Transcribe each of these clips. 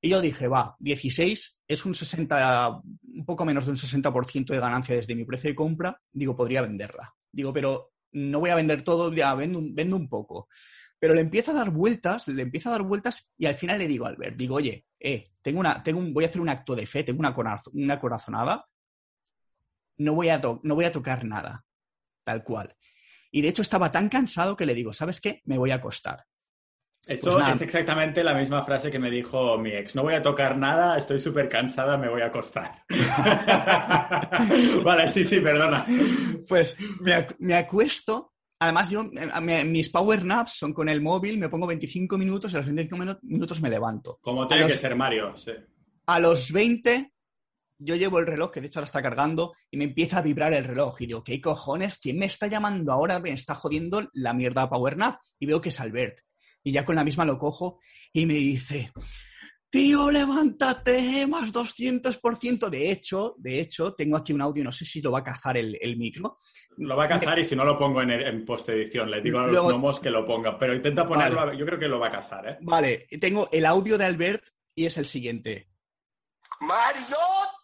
Y yo dije, va, 16 es un 60, un poco menos de un 60% de ganancia desde mi precio de compra. Digo, podría venderla. Digo, pero no voy a vender todo, ya vendo, vendo un poco. Pero le empieza a dar vueltas, le empieza a dar vueltas y al final le digo a Albert, digo, oye, eh, tengo una, tengo un, voy a hacer un acto de fe, tengo una, una corazonada, no voy, a no voy a tocar nada, tal cual. Y de hecho estaba tan cansado que le digo, ¿sabes qué? Me voy a acostar. Eso pues es exactamente la misma frase que me dijo mi ex. No voy a tocar nada, estoy súper cansada, me voy a acostar. vale, sí, sí, perdona. Pues me, me acuesto Además, yo, eh, mis power naps son con el móvil, me pongo 25 minutos y a los 25 minutos me levanto. Como tiene que ser Mario, sí. A los 20, yo llevo el reloj, que de hecho ahora está cargando, y me empieza a vibrar el reloj. Y digo, ¿qué cojones? ¿Quién me está llamando ahora? Me está jodiendo la mierda power nap. Y veo que es Albert. Y ya con la misma lo cojo y me dice, tío, levántate, más 200%. De hecho, de hecho, tengo aquí un audio, no sé si lo va a cazar el, micro. Lo va a cazar y si no lo pongo en, en post-edición, le digo a los gnomos que lo pongan, pero intenta ponerlo, yo creo que lo va a cazar, ¿eh? Vale, tengo el audio de Albert y es el siguiente. Mario,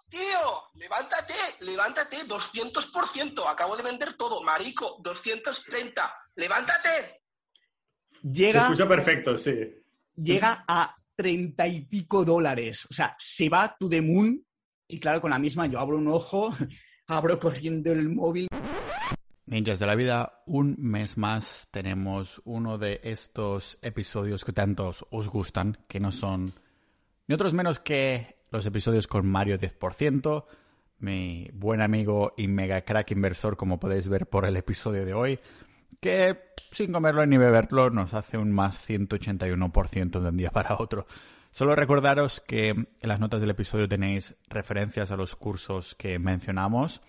tío, levántate, levántate, 200%, acabo de vender todo, marico, 230, levántate. Llega... Se escucha perfecto, sí. Llega a treinta y pico dólares. O sea, se va to the moon y claro, con la misma yo abro un ojo, abro corriendo el móvil. Ninjas de la vida, un mes más tenemos uno de estos episodios que tantos os gustan, que no son ni otros menos que los episodios con Mario 10%, mi buen amigo y mega crack inversor, como podéis ver por el episodio de hoy, que sin comerlo ni beberlo nos hace un más 181% de un día para otro. Solo recordaros que en las notas del episodio tenéis referencias a los cursos que mencionamos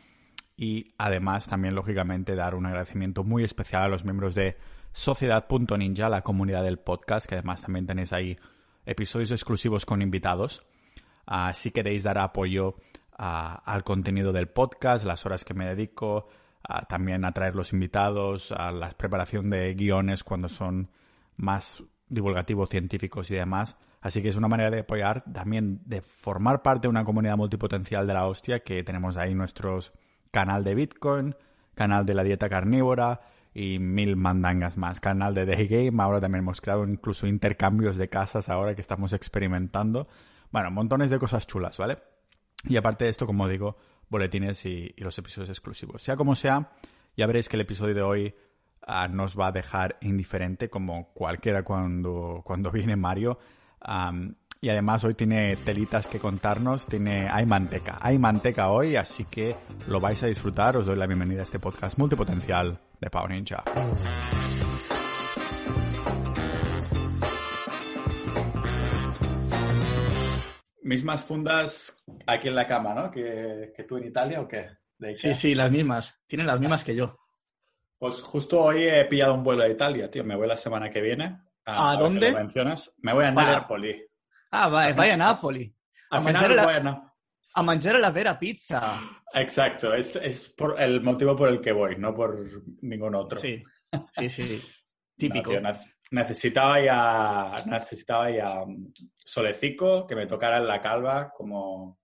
y además también lógicamente dar un agradecimiento muy especial a los miembros de Sociedad.ninja, la comunidad del podcast, que además también tenéis ahí episodios exclusivos con invitados. Si queréis dar apoyo al contenido del podcast, las horas que me dedico, también atraer los invitados, a la preparación de guiones cuando son más divulgativos, científicos y demás. Así que es una manera de apoyar, también de formar parte de una comunidad multipotencial de la hostia, que tenemos ahí nuestros canal de Bitcoin, canal de la dieta carnívora y mil mandangas más. Canal de Day Game, ahora también hemos creado incluso intercambios de casas ahora que estamos experimentando. Bueno, montones de cosas chulas, ¿vale? Y aparte de esto, como digo, boletines y, los episodios exclusivos. Sea como sea, ya veréis que el episodio de hoy ah, nos va a dejar indiferente como cualquiera cuando, cuando viene Mario. y además hoy tiene telitas que contarnos, tiene, hay manteca, hay manteca hoy, así que lo vais a disfrutar. Os doy la bienvenida a este podcast multipotencial de Power Ninja. Mismas fundas aquí en la cama, ¿no? Que, tú en Italia o qué? sí, sí, las mismas. Tienen las mismas que yo. Pues justo hoy he pillado un vuelo a Italia, tío. Me voy la semana que viene. ¿A, dónde? mencionas. Me voy a Nápoles. Ah, vaya a Nápoles. A, manchar la, a manchar la vera pizza. Exacto, es, por el motivo por el que voy, no por ningún otro. Sí, sí, sí. Típico necesitaba ya, necesitaba ya solecico, que me tocara en la calva, como,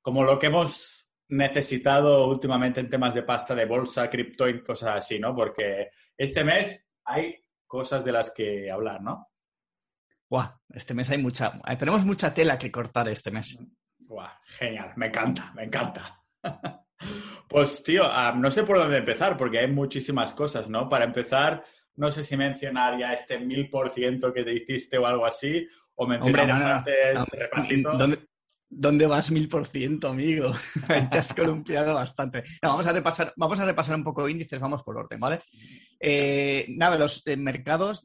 como lo que hemos necesitado últimamente en temas de pasta de bolsa, cripto y cosas así, ¿no? Porque este mes hay cosas de las que hablar, ¿no? Guau, este mes hay mucha, tenemos mucha tela que cortar este mes. Guau, genial, me encanta, me encanta. Pues tío, ah, no sé por dónde empezar, porque hay muchísimas cosas, ¿no? Para empezar, no sé si mencionar ya este mil por ciento que te hiciste o algo así, o mencionar antes ¿Dónde, vas mil por ciento, amigo? te has columpiado bastante. vamos, a repasar, vamos a repasar un poco índices, vamos por orden, ¿vale? Eh, nada, los eh, mercados,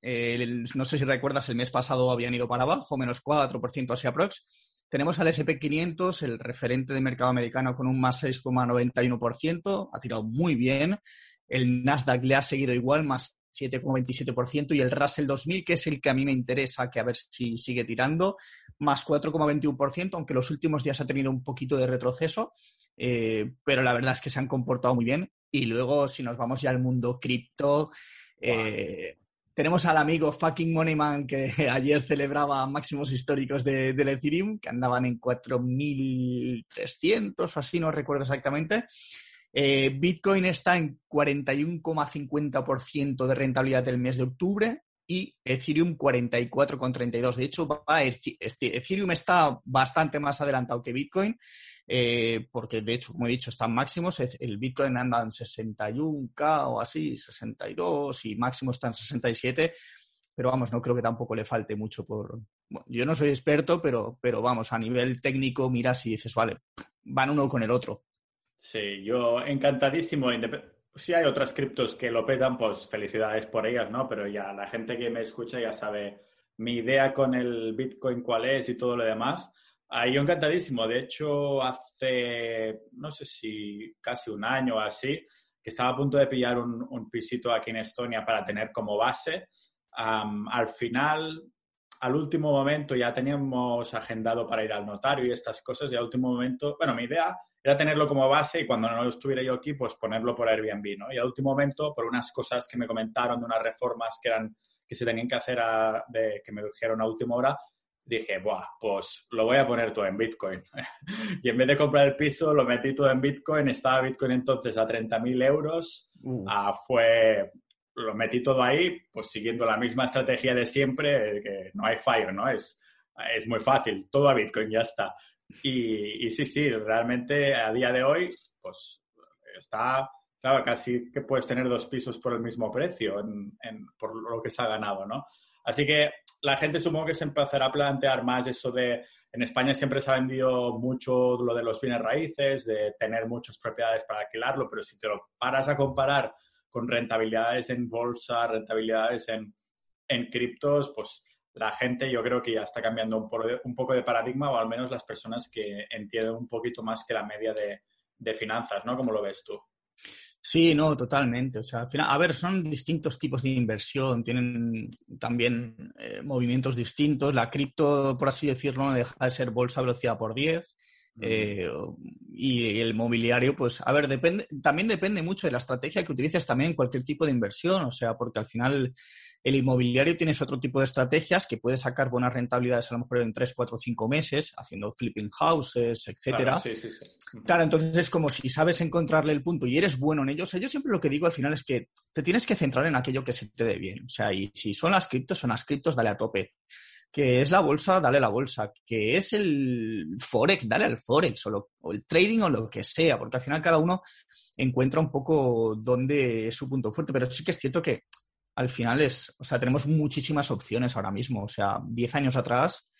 eh, no sé si recuerdas, el mes pasado habían ido para abajo, menos 4% hacia prox. Tenemos al SP500, el referente de mercado americano, con un más 6,91%, ha tirado muy bien. El Nasdaq le ha seguido igual, más 7,27%, y el Russell 2000, que es el que a mí me interesa, que a ver si sigue tirando, más 4,21%, aunque los últimos días ha tenido un poquito de retroceso, eh, pero la verdad es que se han comportado muy bien. Y luego, si nos vamos ya al mundo cripto, eh, tenemos al amigo fucking Moneyman que ayer celebraba máximos históricos de, del Ethereum, que andaban en 4.300 o así, no recuerdo exactamente. Eh, Bitcoin está en 41,50% de rentabilidad del mes de octubre y Ethereum 44,32. De hecho, este, Ethereum está bastante más adelantado que Bitcoin, eh, porque de hecho, como he dicho, están máximos. El Bitcoin anda en 61K o así, 62 y máximo está en 67. Pero vamos, no creo que tampoco le falte mucho por... yo no soy experto, pero, pero vamos, a nivel técnico miras y dices, vale, van uno con el otro. Sí, yo encantadísimo si hay otras criptos que lo petan, pues felicidades por ellas, ¿no? Pero ya la gente que me escucha ya sabe mi idea con el Bitcoin cuál es y todo lo demás. Ahí yo encantadísimo. De hecho, hace, no sé si casi un año o así, que estaba a punto de pillar un, pisito aquí en Estonia para tener como base. al final, al último momento ya teníamos agendado para ir al notario y estas cosas y al último momento, bueno, mi idea era tenerlo como base y cuando no estuviera yo aquí, pues ponerlo por Airbnb, ¿no? Y al último momento, por unas cosas que me comentaron de unas reformas que eran que se tenían que hacer de, que me dijeron a última hora, dije, Buah, pues lo voy a poner todo en Bitcoin. y en vez de comprar el piso, lo metí todo en Bitcoin. Estaba Bitcoin entonces a 30.000 euros. Uh. Ah, fue, lo metí todo ahí, pues siguiendo la misma estrategia de siempre, que no hay fallo, ¿no? Es, es muy fácil, todo a Bitcoin, ya está. Y, sí, sí, realmente a día de hoy, pues está, claro, casi que puedes tener dos pisos por el mismo precio por lo que se ha ganado, ¿no? Así que la gente supongo que se empezará a plantear más eso de, en España siempre se ha vendido mucho lo de los bienes raíces, de tener muchas propiedades para alquilarlo, pero si te lo paras a comparar con rentabilidades en bolsa, rentabilidades en, en criptos, pues la gente yo creo que ya está cambiando un, poco de paradigma o al menos las personas que entienden un poquito más que la media de, finanzas, ¿no? Como lo ves tú. Sí, no, totalmente. O sea, al final, a ver, son distintos tipos de inversión, tienen también eh, movimientos distintos. La cripto, por así decirlo, no deja de ser bolsa velocidad por 10. Eh, y el mobiliario, pues, a ver, depende, también depende mucho de la estrategia que utilices también en cualquier tipo de inversión, o sea, porque al final el inmobiliario tienes otro tipo de estrategias que puedes sacar buenas rentabilidades a lo mejor en 3, 4, 5 meses, haciendo flipping houses, etcétera. Claro, entonces es como si sabes encontrarle el punto y eres bueno en ellos. yo siempre lo que digo al final es que te tienes que centrar en aquello que se te dé bien. O sea, y si son las criptos, son las criptos, dale a tope. Que es la bolsa, dale la bolsa. Que es el Forex, dale al Forex. O, o el trading o lo que sea. Porque al final cada uno encuentra un poco dónde es su punto fuerte. Pero sí que es cierto que al final es, o sea, tenemos muchísimas opciones ahora mismo. O sea, 10 años atrás,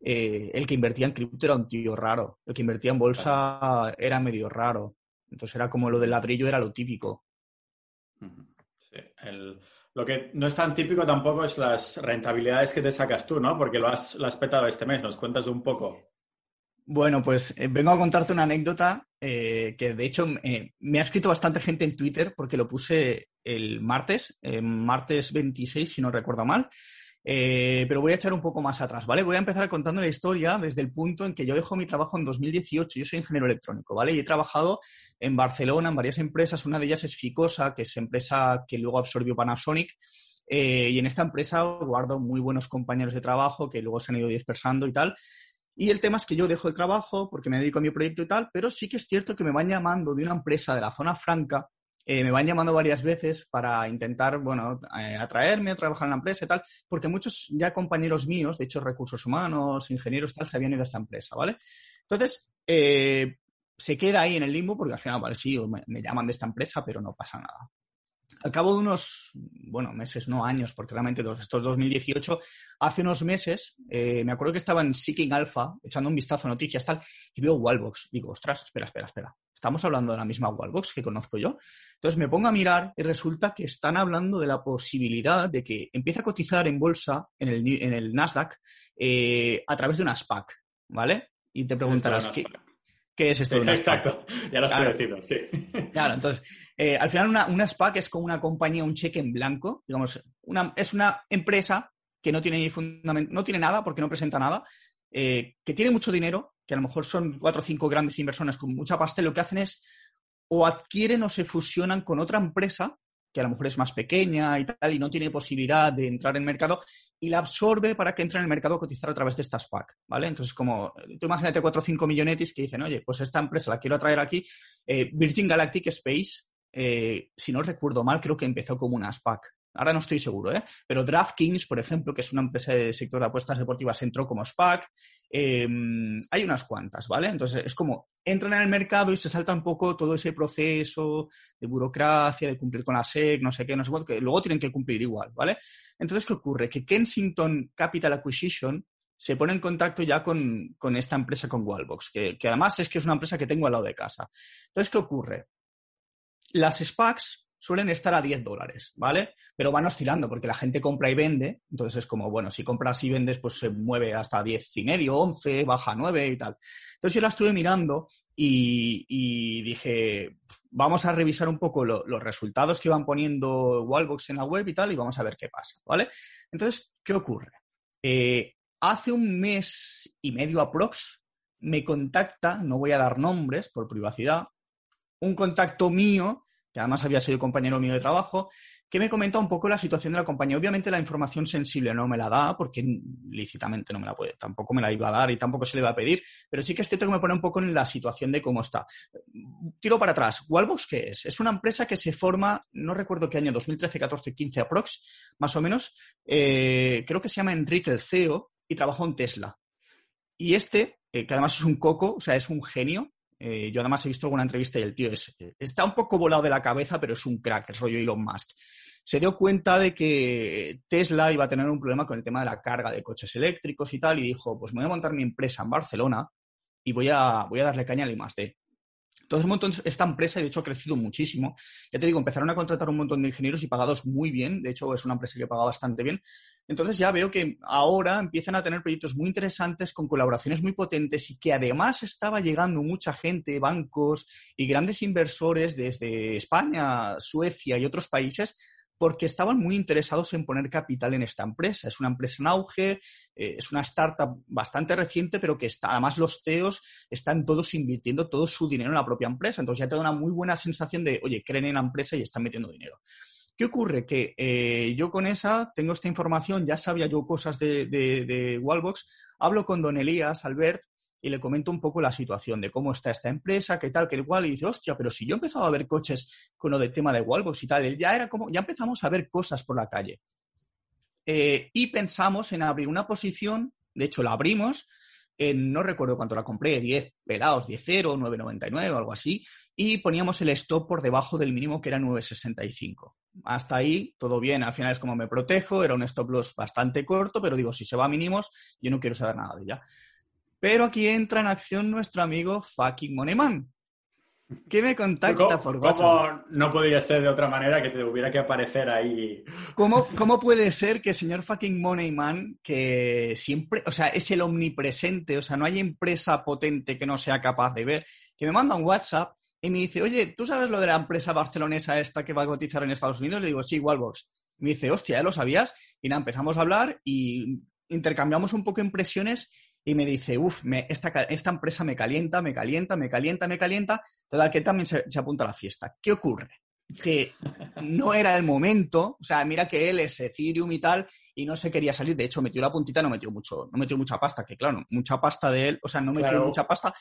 eh, el que invertía en cripto era un tío raro. El que invertía en bolsa era medio raro. Entonces era como lo del ladrillo era lo típico. Sí, lo que no es tan típico tampoco es las rentabilidades que te sacas tú, ¿no? Porque lo has, lo has petado este mes. ¿Nos cuentas un poco? Bueno, pues eh, vengo a contarte una anécdota eh, que de hecho eh, me ha escrito bastante gente en Twitter porque lo puse el martes, martes 26, si no recuerdo mal. pero voy a echar un poco más atrás, ¿vale? Voy a empezar contando la historia desde el punto en que yo dejo mi trabajo en 2018. Yo soy ingeniero electrónico, ¿vale? Y he trabajado en Barcelona en varias empresas. Una de ellas es Ficosa, que es empresa que luego absorbió Panasonic. y en esta empresa guardo muy buenos compañeros de trabajo que luego se han ido dispersando y tal. Y el tema es que yo dejo el trabajo porque me dedico a mi proyecto y tal, pero sí que es cierto que me van llamando de una empresa de la zona franca, eh, me van llamando varias veces para intentar, bueno, eh, atraerme a trabajar en la empresa y tal, porque muchos ya compañeros míos, de hecho recursos humanos, ingenieros tal, se habían ido a esta empresa, ¿vale? Entonces, eh, se queda ahí en el limbo porque al final, vale, sí, me llaman de esta empresa, pero no pasa nada al cabo de unos, bueno, meses, no años, porque realmente esto es 2018, hace unos meses, me acuerdo que estaba en Seeking Alpha, echando un vistazo a noticias, tal, y veo Wallbox. Digo, ostras, espera, espera, espera. Estamos hablando de la misma Wallbox que conozco yo. Entonces me pongo a mirar y resulta que están hablando de la posibilidad de que empiece a cotizar en bolsa, en el, en el Nasdaq, eh, a través de una SPAC, ¿vale? Y te preguntarás, ¿qué, ¿Qué es esto de una Exacto, ya lo has claro. sí. Claro, entonces, eh, al final una, una SPAC es como una compañía, un cheque en blanco, digamos, una, es una empresa que no tiene, no tiene nada porque no presenta nada, eh, que tiene mucho dinero, que a lo mejor son cuatro o cinco grandes inversores con mucha pasta, lo que hacen es o adquieren o se fusionan con otra empresa que a lo mejor es más pequeña y tal, y no tiene posibilidad de entrar en el mercado, y la absorbe para que entre en el mercado a cotizar a través de estas SPAC, ¿vale? Entonces, como tú imagínate 4 o 5 millonetis que dicen, oye, pues esta empresa la quiero traer aquí. Eh, Virgin Galactic Space, eh, si no recuerdo mal, creo que empezó como una SPAC, ahora no estoy seguro, ¿eh? pero DraftKings, por ejemplo, que es una empresa de sector de apuestas deportivas, entró como SPAC. Em, hay unas cuantas, ¿vale? Entonces es como entran en el mercado y se salta un poco todo ese proceso de burocracia, de cumplir con la SEC, no sé qué, no sé cuánto, que luego tienen que cumplir igual, ¿vale? Entonces, ¿qué ocurre? Que Kensington Capital Acquisition se pone en contacto ya con, esta empresa, con Wallbox, que, que además es que es una empresa que tengo al lado de casa. Entonces, ¿qué ocurre? Las SPACs suelen estar a 10 dólares, ¿vale? Pero van oscilando porque la gente compra y vende, entonces es como, bueno, si compras y vendes, pues se mueve hasta 10 y medio, 11, baja a 9 y tal. Entonces yo la estuve mirando y, dije, vamos a revisar un poco los resultados que van poniendo Wallbox en la web y tal y vamos a ver qué pasa, ¿vale? Entonces, ¿qué ocurre? Eh, hace un mes y medio aprox me contacta, no voy a dar nombres por privacidad, un contacto mío que además había sido compañero mío de trabajo, que me comenta un poco la situación de la compañía. Obviamente la información sensible no me la da, porque lícitamente no me la puede, tampoco me la iba a dar y tampoco se le va a pedir, pero sí que es cierto que me pone un poco en la situación de cómo está. Tiro para atrás. Wallbox, ¿qué es? Es una empresa que se forma, no recuerdo qué año, 2013, 14, 15 aprox, más o menos. Eh, creo que se llama Enrique el CEO y trabajó en Tesla. Y este, eh, que además es un coco, o sea, es un genio, eh, yo además he visto alguna entrevista y el tío es, está un poco volado de la cabeza, pero es un crack, es rollo Elon Musk. Se dio cuenta de que Tesla iba a tener un problema con el tema de la carga de coches eléctricos y tal, y dijo, pues me voy a montar mi empresa en Barcelona y voy a, voy a darle caña al I+.D. Entonces, un montón, esta empresa, de hecho, ha crecido muchísimo. Ya te digo, empezaron a contratar un montón de ingenieros y pagados muy bien. De hecho, es una empresa que paga bastante bien. Entonces, ya veo que ahora empiezan a tener proyectos muy interesantes con colaboraciones muy potentes y que además estaba llegando mucha gente, bancos y grandes inversores desde España, Suecia y otros países porque estaban muy interesados en poner capital en esta empresa. Es una empresa en auge, eh, es una startup bastante reciente, pero que está, además los CEOs están todos invirtiendo todo su dinero en la propia empresa. Entonces ya te da una muy buena sensación de, oye, creen en la empresa y están metiendo dinero. ¿Qué ocurre? Que eh, yo con esa tengo esta información, ya sabía yo cosas de, de, de Wallbox, hablo con don Elías, Albert, y le comento un poco la situación de cómo está esta empresa, qué tal, qué igual, y dice, hostia, pero si yo he empezado a ver coches con lo del tema de Wallbox y tal, ya era como, ya empezamos a ver cosas por la calle. Eh, y pensamos en abrir una posición, de hecho la abrimos, en, no recuerdo cuánto la compré, 10 pelados, 10.0, 9.99 o algo así, y poníamos el stop por debajo del mínimo que era 9.65. Hasta ahí todo bien, al final es como me protejo, era un stop loss bastante corto, pero digo, si se va a mínimos, yo no quiero saber nada de ella. Pero aquí entra en acción nuestro amigo fucking Moneyman. ¿Qué me contacta por WhatsApp? ¿Cómo no podría ser de otra manera que te hubiera que aparecer ahí? ¿Cómo, ¿Cómo puede ser que el señor fucking Moneyman, que siempre, o sea, es el omnipresente, o sea, no hay empresa potente que no sea capaz de ver, que me manda un WhatsApp y me dice, oye, ¿tú sabes lo de la empresa barcelonesa esta que va a cotizar en Estados Unidos? Le digo, sí, Wallbox. Me dice, hostia, ¿ya lo sabías? Y nada, empezamos a hablar y intercambiamos un poco impresiones y me dice, uff, esta, esta, empresa me calienta, me calienta, me calienta, me calienta. Total, que también se, se apunta a la fiesta. ¿Qué ocurre? Que no era el momento, o sea, mira que él es Ethereum y tal, y no se quería salir, de hecho metió la puntita, no metió mucho, no metió mucha pasta, que claro, mucha pasta de él, o sea, no metió mucha pasta,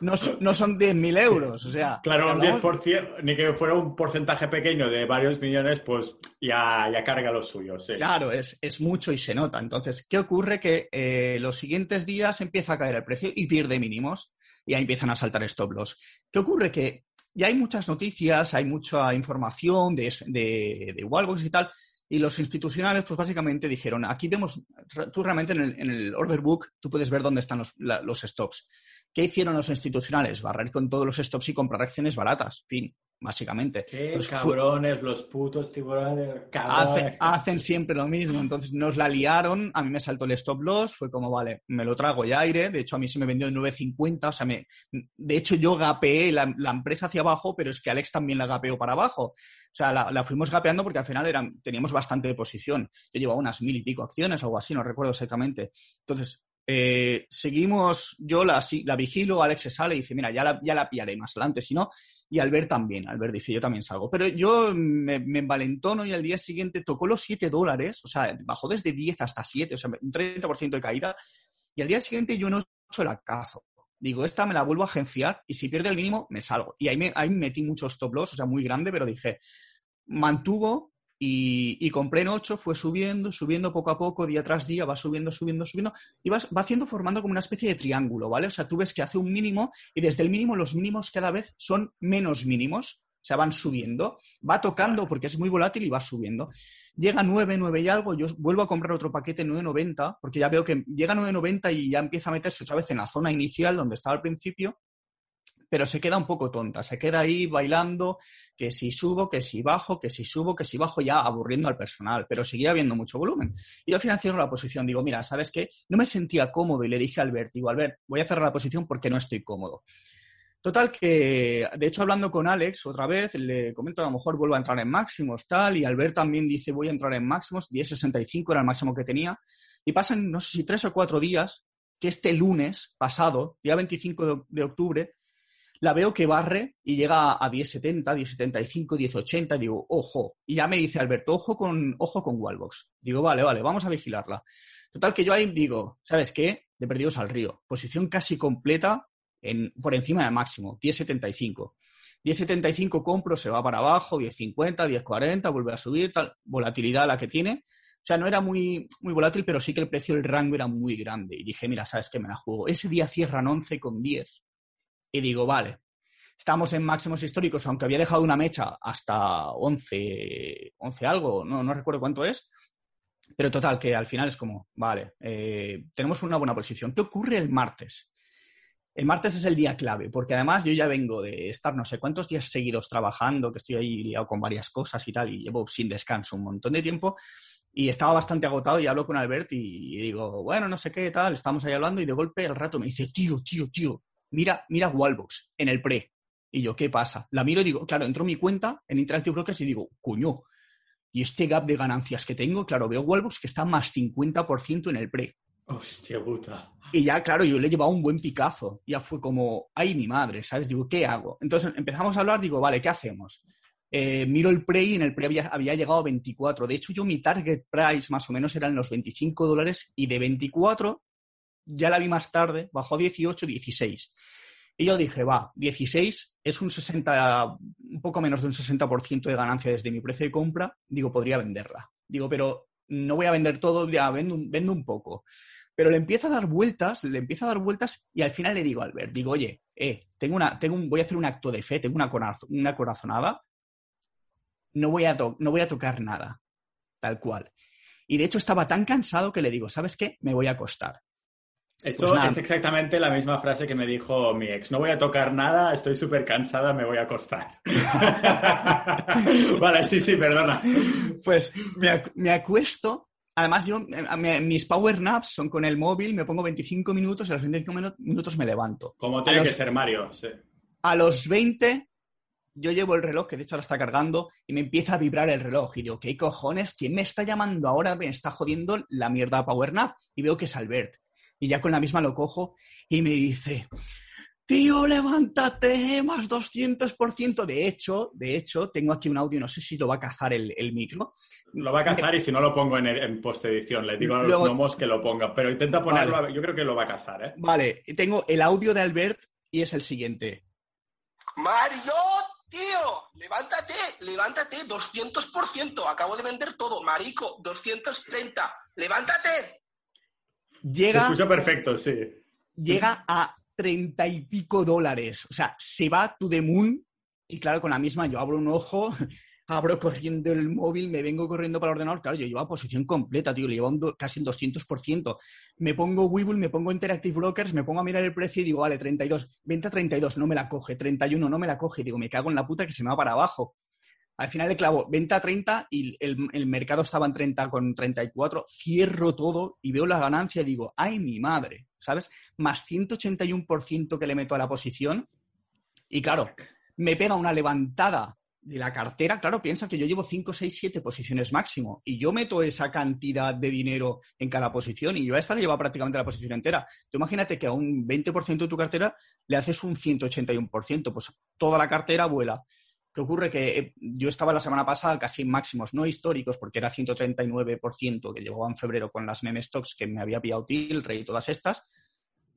no, no son 10.000 euros, o sea... Claro, un 10%, ni que fuera un porcentaje pequeño de varios millones, pues ya, ya carga lo suyo, sí. Claro, es, es mucho y se nota. Entonces, ¿qué ocurre? Que eh, los siguientes días empieza a caer el precio y pierde mínimos y ahí empiezan a saltar stop loss. ¿Qué ocurre? Que y hay muchas noticias, hay mucha información de, de, de Wallbox y tal, y los institucionales, pues básicamente dijeron, aquí vemos, tú realmente en el, en el order book, tú puedes ver dónde están los, los stops. ¿Qué hicieron los institucionales? Barrer con todos los stops y comprar acciones baratas. Fin básicamente. Qué cabrones, los putos tiburones. hacen siempre lo mismo. Entonces nos la liaron, a mí me saltó el stop loss, fue como, vale, me lo trago ya aire. De hecho, a mí se me vendió en 9.50. O sea, me, de hecho, yo gapeé la, empresa hacia abajo, pero es que Alex también la gapeó para abajo. O sea, la, fuimos gapeando porque al final eran, teníamos bastante posición. Yo llevaba unas mil y pico acciones, algo así, no recuerdo exactamente. Entonces, eh, seguimos, yo la, la, vigilo, Alex se sale y dice, mira, ya la, ya la pillaré más adelante, si no, y Albert también, Albert dice, yo también salgo. Pero yo me, me envalentono y al día siguiente tocó los 7 dólares, o sea, bajó desde 10 hasta 7, o sea, un 30% de caída, y al día siguiente yo no he hecho el acazo. Digo, esta me la vuelvo a agenciar y si pierde el mínimo, me salgo. Y ahí, me, ahí metí muchos stop loss, o sea, muy grande, pero dije, mantuvo y, compré en 8, fue subiendo, subiendo poco a poco, día tras día, va subiendo, subiendo, subiendo, y va, va haciendo formando como una especie de triángulo, ¿vale? O sea, tú ves que hace un mínimo y desde el mínimo los mínimos cada vez son menos mínimos, o sea, van subiendo, va tocando porque es muy volátil y va subiendo. Llega a 9, 9 y algo, yo vuelvo a comprar otro paquete 9.90, porque ya veo que llega a 9.90 y ya empieza a meterse otra vez en la zona inicial donde estaba al principio, pero se queda un poco tonta, se queda ahí bailando, que si subo, que si bajo, que si subo, que si bajo, ya aburriendo al personal, pero seguía habiendo mucho volumen. Y al final cierro la posición, digo, mira, ¿sabes qué? No me sentía cómodo y le dije a Albert, digo, Albert, voy a cerrar la posición porque no estoy cómodo. Total que, de hecho, hablando con Alex otra vez, le comento a lo mejor vuelvo a entrar en máximos, tal, y Albert también dice voy a entrar en máximos, 10.65 era el máximo que tenía, y pasan, no sé si tres o cuatro días, que este lunes pasado, día 25 de octubre, la veo que barre y llega a 10.70, 10.75, 10.80, digo, ojo. Y ya me dice Alberto, ojo con, ojo con Wallbox. Digo, vale, vale, vamos a vigilarla. Total que yo ahí digo, ¿sabes qué? De perdidos al río. Posición casi completa en, por encima del máximo, 10.75. 10.75 compro, se va para abajo, 10.50, 10.40, vuelve a subir, tal, volatilidad la que tiene. O sea, no era muy, muy volátil, pero sí que el precio del rango era muy grande. Y dije, mira, ¿sabes qué? Me la juego. Ese día cierran 11 con 10 y digo, vale, estamos en máximos históricos, aunque había dejado una mecha hasta 11, 11 algo, no, no recuerdo cuánto es, pero total, que al final es como, vale, eh, tenemos una buena posición. ¿Qué ocurre el martes? El martes es el día clave, porque además yo ya vengo de estar no sé cuántos días seguidos trabajando, que estoy ahí liado con varias cosas y tal, y llevo sin descanso un montón de tiempo, y estaba bastante agotado y hablo con Albert y, y digo, bueno, no sé qué tal, estamos ahí hablando y de golpe el rato me dice, tío, tío, tío, mira, mira Wallbox en el pre. Y yo, ¿qué pasa? La miro y digo, claro, entro en mi cuenta en Interactive Brokers y digo, cuño, y este gap de ganancias que tengo, claro, veo Wallbox que está más 50% en el pre. Hostia puta. Y ya, claro, yo le he llevado un buen picazo. Ya fue como, ay, mi madre, ¿sabes? Digo, ¿qué hago? Entonces empezamos a hablar, digo, vale, ¿qué hacemos? Eh, miro el pre y en el pre había, había, llegado a 24. De hecho, yo mi target price más o menos eran los 25 dólares y de 24 ya la vi más tarde, bajó 18, 16. Y yo dije, va, 16 es un 60, un poco menos de un 60% de ganancia desde mi precio de compra. Digo, podría venderla. Digo, pero no voy a vender todo, ya vendo, vendo un poco. Pero le empieza a dar vueltas, le empieza a dar vueltas y al final le digo a Albert, digo, oye, eh, tengo una, tengo un, voy a hacer un acto de fe, tengo una, una corazonada, no voy, a no voy a tocar nada, tal cual. Y de hecho estaba tan cansado que le digo, ¿sabes qué? Me voy a acostar. Eso pues es exactamente la misma frase que me dijo mi ex. No voy a tocar nada, estoy súper cansada, me voy a acostar. vale, sí, sí, perdona. Pues me, acuesto. Además, yo, eh, mis power naps son con el móvil, me pongo 25 minutos y a los 25 minutos me levanto. Como tiene que ser Mario, sí. A los 20 yo llevo el reloj, que de hecho ahora está cargando, y me empieza a vibrar el reloj. Y digo, ¿qué cojones? ¿Quién me está llamando ahora? Me está jodiendo la mierda Power Nap. Y veo que es Albert. Y ya con la misma lo cojo y me dice, tío, levántate, más 200%. De hecho, de hecho, tengo aquí un audio, no sé si lo va a cazar el, micro. Lo va a cazar y si no lo pongo en, en post-edición, le digo a los gnomos que lo ponga, pero intenta ponerlo, yo creo que lo va a cazar, ¿eh? Vale, tengo el audio de Albert y es el siguiente. Mario, tío, levántate, levántate, 200%, acabo de vender todo, marico, 230, levántate. Llega. Se escucha perfecto, sí. Llega a treinta y pico dólares. O sea, se va to the moon. Y claro, con la misma, yo abro un ojo, abro corriendo el móvil, me vengo corriendo para el ordenador. Claro, yo llevo a posición completa, tío, le llevo un casi un 200%. Me pongo Webull, me pongo Interactive Brokers, me pongo a mirar el precio y digo, vale, 32, venta 32, no me la coge, 31, no me la coge. Digo, me cago en la puta que se me va para abajo. Al final le clavo venta a 30 y el, mercado estaba en 30 con 34. Cierro todo y veo la ganancia y digo, ¡ay, mi madre! ¿Sabes? Más 181% que le meto a la posición. Y claro, me pega una levantada de la cartera, claro, piensa que yo llevo 5, 6, 7 posiciones máximo y yo meto esa cantidad de dinero en cada posición y yo a esta le llevo prácticamente la posición entera. Tú imagínate que a un 20% de tu cartera le haces un 181%, pues toda la cartera vuela. ¿Qué ocurre? Que eh, yo estaba la semana pasada casi en máximos no históricos, porque era 139% que llevaba en febrero con las meme stocks que me había pillado Tilray y todas estas,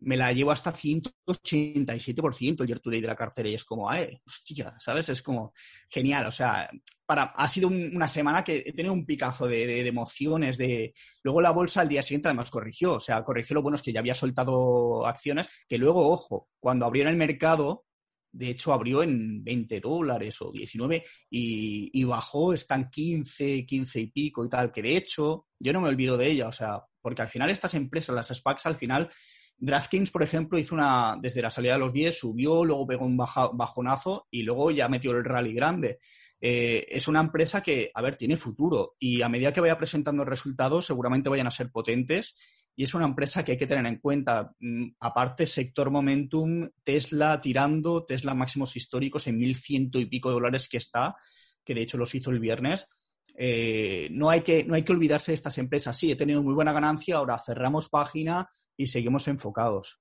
me la llevo hasta 187% el year to de la cartera y es como, eh, hostia, ¿sabes? Es como genial, o sea, para, ha sido una semana que he un picazo de, emociones, de... Luego la bolsa al día siguiente además corrigió, o sea, corrigió lo bueno es que ya había soltado acciones, que luego, ojo, cuando abrieron el mercado, de hecho abrió en 20 dólares o 19 y, bajó, están 15, 15 y pico y tal, que de hecho yo no me olvido de ella, o sea, porque al final estas empresas, las SPACs al final DraftKings, por ejemplo, hizo una, desde la salida de los 10, subió, luego pegó un bajonazo y luego ya metió el rally grande. Eh, es una empresa que, a ver, tiene futuro y a medida que vaya presentando resultados seguramente vayan a ser potentes y es una empresa que hay que tener en cuenta. Mm, aparte, sector momentum, Tesla tirando, Tesla máximos históricos en 1.100 y pico dólares que está, que de hecho los hizo el viernes. Eh, no, hay que, no hay que olvidarse de estas empresas. Sí, he tenido muy buena ganancia, ahora cerramos página y seguimos enfocados.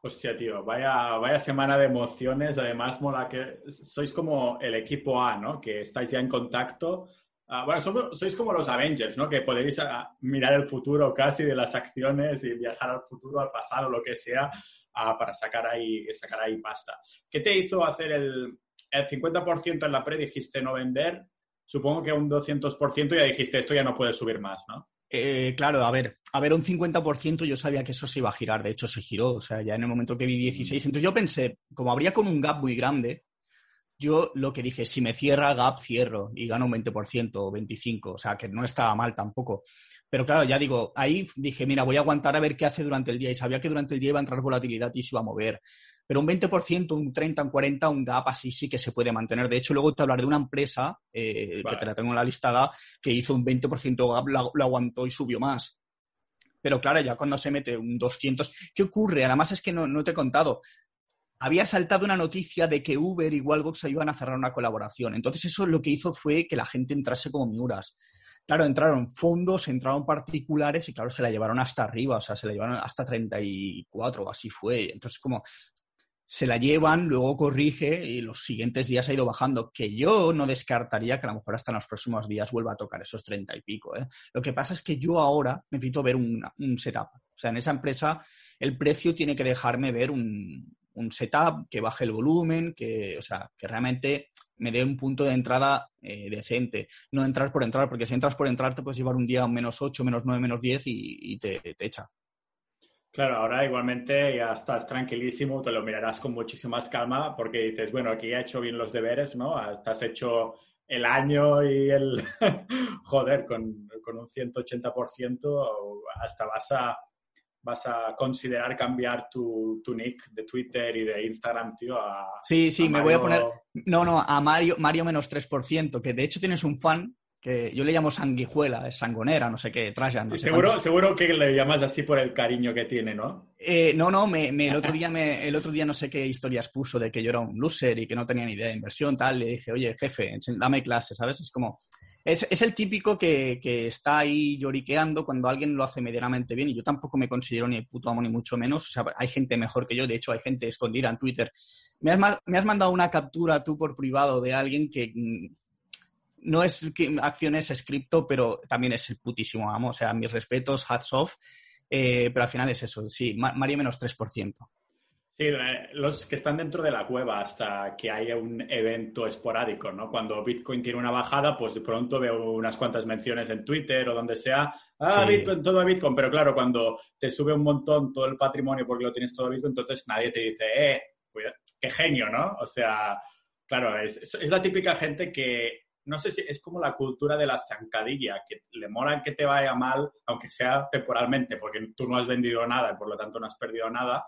Hostia, tío, vaya, vaya semana de emociones. Además, mola que sois como el equipo A, ¿no? Que estáis ya en contacto. Ah, bueno, sois como los Avengers, ¿no? Que podéis ah, mirar el futuro casi de las acciones y viajar al futuro, al pasado, lo que sea, ah, para sacar ahí, sacar ahí pasta. ¿Qué te hizo hacer el, el 50% en la pre? Dijiste no vender. Supongo que un 200% ya dijiste esto ya no puede subir más, ¿no? Eh, claro, a ver, a ver, un 50% yo sabía que eso se iba a girar, de hecho se giró, o sea, ya en el momento que vi 16, entonces yo pensé, como habría con un gap muy grande, yo lo que dije, si me cierra gap, cierro y gano un 20% o 25%, o sea, que no estaba mal tampoco. Pero claro, ya digo, ahí dije, mira, voy a aguantar a ver qué hace durante el día y sabía que durante el día iba a entrar volatilidad y se iba a mover. Pero un 20%, un 30, un 40, un gap así sí que se puede mantener. De hecho, luego te hablaré de una empresa, eh, que te la tengo en la listada, que hizo un 20% gap, lo, aguantó y subió más. Pero claro, ya cuando se mete un 200, ¿qué ocurre? Además es que no, no te he contado había saltado una noticia de que Uber y Wallbox iban a cerrar una colaboración. Entonces eso lo que hizo fue que la gente entrase como miuras. Claro, entraron fondos, entraron particulares y claro, se la llevaron hasta arriba, o sea, se la llevaron hasta 34 o así fue. Entonces, como se la llevan, luego corrige y los siguientes días ha ido bajando, que yo no descartaría que a lo mejor hasta en los próximos días vuelva a tocar esos 30 y pico. ¿eh? Lo que pasa es que yo ahora necesito ver un, setup. O sea, en esa empresa el precio tiene que dejarme ver un, setup que baje el volumen, que, o sea, que realmente me dé un punto de entrada eh, decente. No entrar por entrar, porque si entras por entrar te puedes llevar un día un menos 8, menos 9, menos 10 y, te, te echa. Claro, ahora igualmente ya estás tranquilísimo, te lo mirarás con muchísima más calma porque dices, bueno, aquí he hecho bien los deberes, ¿no? Has hecho el año y el... Joder, con, con un 180% hasta vas a, vas a considerar cambiar tu, tu, nick de Twitter y de Instagram, tío, a... Sí, sí, me voy a poner... No, no, a Mario, Mario menos 3%, que de hecho tienes un fan que yo le llamo sanguijuela, es sangonera, no sé qué, Trajan. seguro, seguro que le llamas así por el cariño que tiene, ¿no? Eh, no, no, me, el, otro día me, el otro día no sé qué historias puso de que yo era un loser y que no tenía ni idea de inversión, tal. Le dije, oye, jefe, dame clase, ¿sabes? Es como, es, es el típico que, que, está ahí lloriqueando cuando alguien lo hace medianamente bien y yo tampoco me considero ni puto amo ni mucho menos. O sea, hay gente mejor que yo, de hecho hay gente escondida en Twitter. Me has, me has mandado una captura tú por privado de alguien que mm, no es acciones es cripto, pero también es el putísimo amo. O sea, mis respetos, hats off. Eh, pero al final es eso, sí, Mario menos 3%. Sí, eh, los que están dentro de la cueva hasta que haya un evento esporádico, ¿no? Cuando Bitcoin tiene una bajada, pues de pronto veo unas cuantas menciones en Twitter o donde sea, ah, Bitcoin, todo Bitcoin, pero claro, cuando te sube un montón todo el patrimonio porque lo tienes todo Bitcoin, entonces nadie te dice, eh, qué genio, ¿no? O sea, claro, es, es la típica gente que no sé si es como la cultura de la zancadilla, que le mola que te vaya mal, aunque sea temporalmente, porque tú no has vendido nada y por lo tanto no has perdido nada,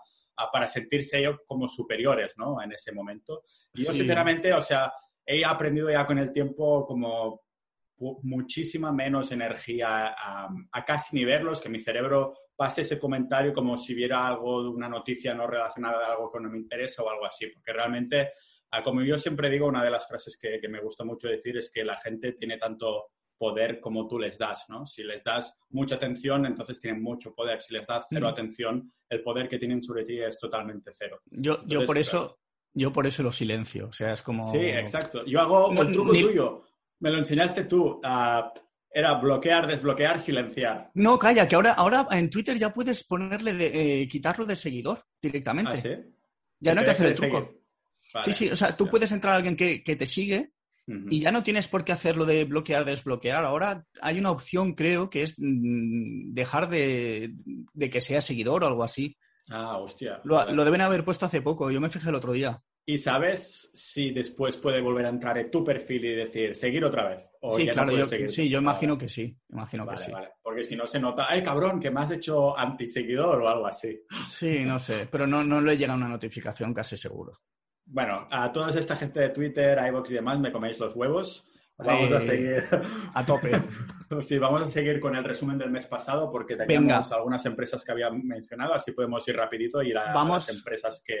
para sentirse ellos como superiores, ¿no? En ese momento. Y yo, sinceramente, o sea, he aprendido ya con el tiempo como muchísima menos energía a, a, casi ni verlos, que mi cerebro pase ese comentario como si viera algo una noticia no relacionada a algo que no me interesa o algo así, porque realmente como yo siempre digo, una de las frases que, que me gusta mucho decir es que la gente tiene tanto poder como tú les das, ¿no? Si les das mucha atención, entonces tienen mucho poder. Si les das cero Mm. atención, el poder que tienen sobre ti es totalmente cero. Yo, yo por claro. eso, yo por eso lo silencio. O sea, es como. Sí, exacto. Yo hago No, el truco ni- tuyo. Me lo enseñaste tú. era bloquear, desbloquear, silenciar. No, calla, que ahora, ahora en Twitter ya puedes ponerle de, eh, quitarlo de seguidor directamente. ¿Ah, sí? Ya no hay que hacer el truco. Vale. Sí, sí, o sea, tú Ya. puedes entrar a alguien que, que te sigue Y ya no tienes por qué hacerlo de bloquear, desbloquear. Ahora hay una opción, creo, que es mm, dejar de, de que sea seguidor o algo así. Ah, hostia. Lo, deben haber puesto hace poco, yo me fijé el otro día. ¿Y sabes si después puede volver a entrar en tu perfil y decir seguir otra vez? ¿O Sí, ya claro, yo, seguir? sí, yo Vale, imagino que sí. Imagino Vale, que sí. vale. Porque si no se nota, ¡ay, cabrón, que me has hecho antiseguidor o algo así! Sí, no sé, pero no, no le llega una notificación casi seguro. Bueno, a toda esta gente de Twitter, iVoox y demás, me coméis los huevos. Vamos a Eh, seguir. A tope. Sí, vamos a seguir con el resumen del mes pasado porque teníamos Venga. algunas empresas que había mencionado, así podemos ir rapidito y ir a, a Vamos. las empresas que,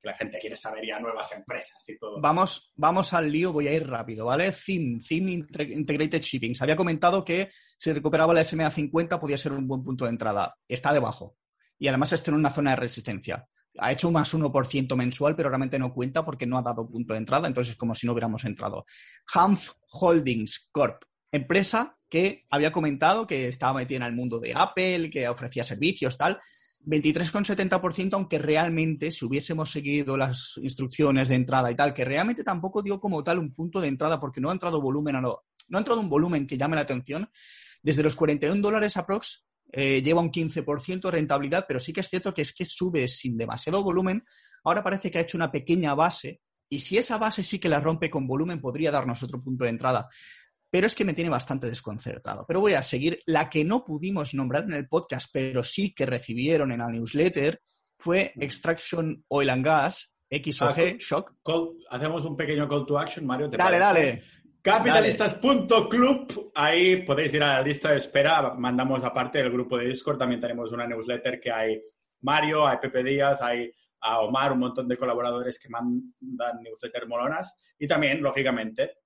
que la gente quiere saber y a nuevas empresas y todo. Vamos, vamos al lío, voy a ir rápido, ¿vale? Theme, Theme Integrated Shipping. Se había comentado que si recuperaba la SMA 50 podía ser un buen punto de entrada. Está debajo. Y además está en una zona de resistencia. Ha hecho un más 1% mensual, pero realmente no cuenta porque no ha dado punto de entrada, entonces es como si no hubiéramos entrado. Hanf Holdings Corp, empresa que había comentado que estaba metida en el mundo de Apple, que ofrecía servicios, tal. 23,70%, aunque realmente si hubiésemos seguido las instrucciones de entrada y tal, que realmente tampoco dio como tal un punto de entrada porque no ha entrado volumen a lo- no ha entrado un volumen que llame la atención. Desde los 41 dólares aprox eh, lleva un 15% de rentabilidad, pero sí que es cierto que es que sube sin demasiado volumen. Ahora parece que ha hecho una pequeña base y si esa base sí que la rompe con volumen podría darnos otro punto de entrada. Pero es que me tiene bastante desconcertado. Pero voy a seguir. La que no pudimos nombrar en el podcast, pero sí que recibieron en la newsletter, fue Extraction Oil and Gas, XOG, Ah, Shock. Call- hacemos un pequeño call to action, Mario. ¿te Dale, parece? dale. Capitalistas.club, ahí podéis ir a la lista de espera. Mandamos aparte del grupo de Discord, también tenemos una newsletter que hay Mario, hay Pepe Díaz, hay a Omar, un montón de colaboradores que mandan newsletter molonas. Y también, lógicamente,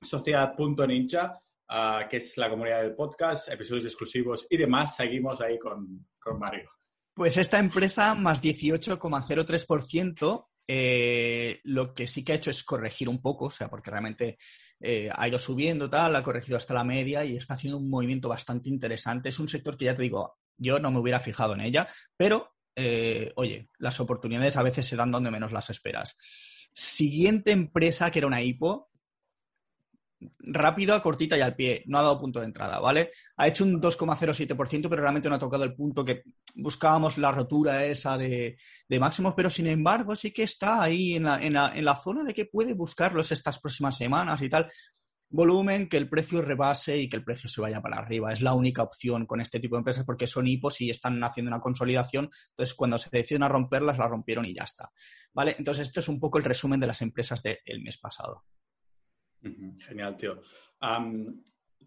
Sociedad.ninja, ah, que es la comunidad del podcast, episodios exclusivos y demás. Seguimos ahí con, con Mario. Pues esta empresa, más 18,03%, eh, lo que sí que ha hecho es corregir un poco, o sea, porque realmente eh, ha ido subiendo, tal, ha corregido hasta la media y está haciendo un movimiento bastante interesante. Es un sector que ya te digo, yo no me hubiera fijado en ella, pero eh, oye, las oportunidades a veces se dan donde menos las esperas. Siguiente empresa, que era una IPO, rápida, cortita y al pie, no ha dado punto de entrada, ¿vale? Ha hecho un 2,07%, pero realmente no ha tocado el punto que buscábamos la rotura esa de, de máximos, pero sin embargo sí que está ahí en la, en, la, en la zona de que puede buscarlos estas próximas semanas y tal. Volumen, que el precio rebase y que el precio se vaya para arriba. Es la única opción con este tipo de empresas porque son hipos y están haciendo una consolidación. Entonces, cuando se deciden a romperlas, las rompieron y ya está. ¿Vale? Entonces, esto es un poco el resumen de las empresas del mes pasado. Genial, tío.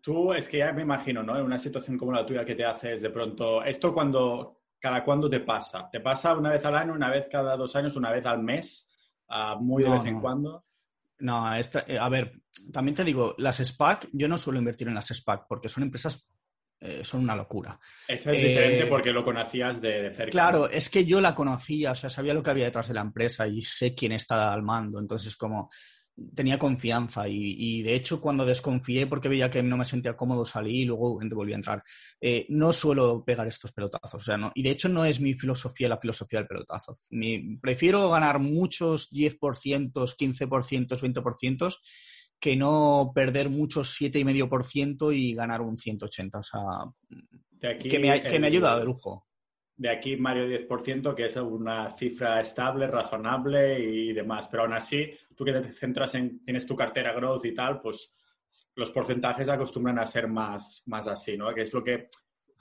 Tú, es que ya me imagino, ¿no? En una situación como la tuya que te haces de pronto, ¿esto cuando, cada cuándo te pasa? ¿Te pasa una vez al año, una vez cada dos años, una vez al mes? Ah, muy de No, vez en no. cuando. No, esta, eh, a ver, también te digo, las SPAC, yo no suelo invertir en las SPAC porque son empresas, eh, son una locura. Eso es Eh, diferente porque lo conocías de, de cerca. Claro, ¿no? es que yo la conocía, o sea, sabía lo que había detrás de la empresa y sé quién está al mando, entonces como tenía confianza y, y, de hecho cuando desconfié porque veía que no me sentía cómodo salí y luego volví a entrar. Eh, no suelo pegar estos pelotazos, o sea, no, y de hecho no es mi filosofía la filosofía del pelotazo. Mi, prefiero ganar muchos 10%, 15%, 20% que no perder muchos 7,5% y ganar un 180%, o sea, aquí, que me, que el- me ayuda de lujo. De aquí Mario 10%, que es una cifra estable, razonable y demás. Pero aún así, tú que te centras en, tienes tu cartera growth y tal, pues los porcentajes acostumbran a ser más, más así, ¿no? Que es lo que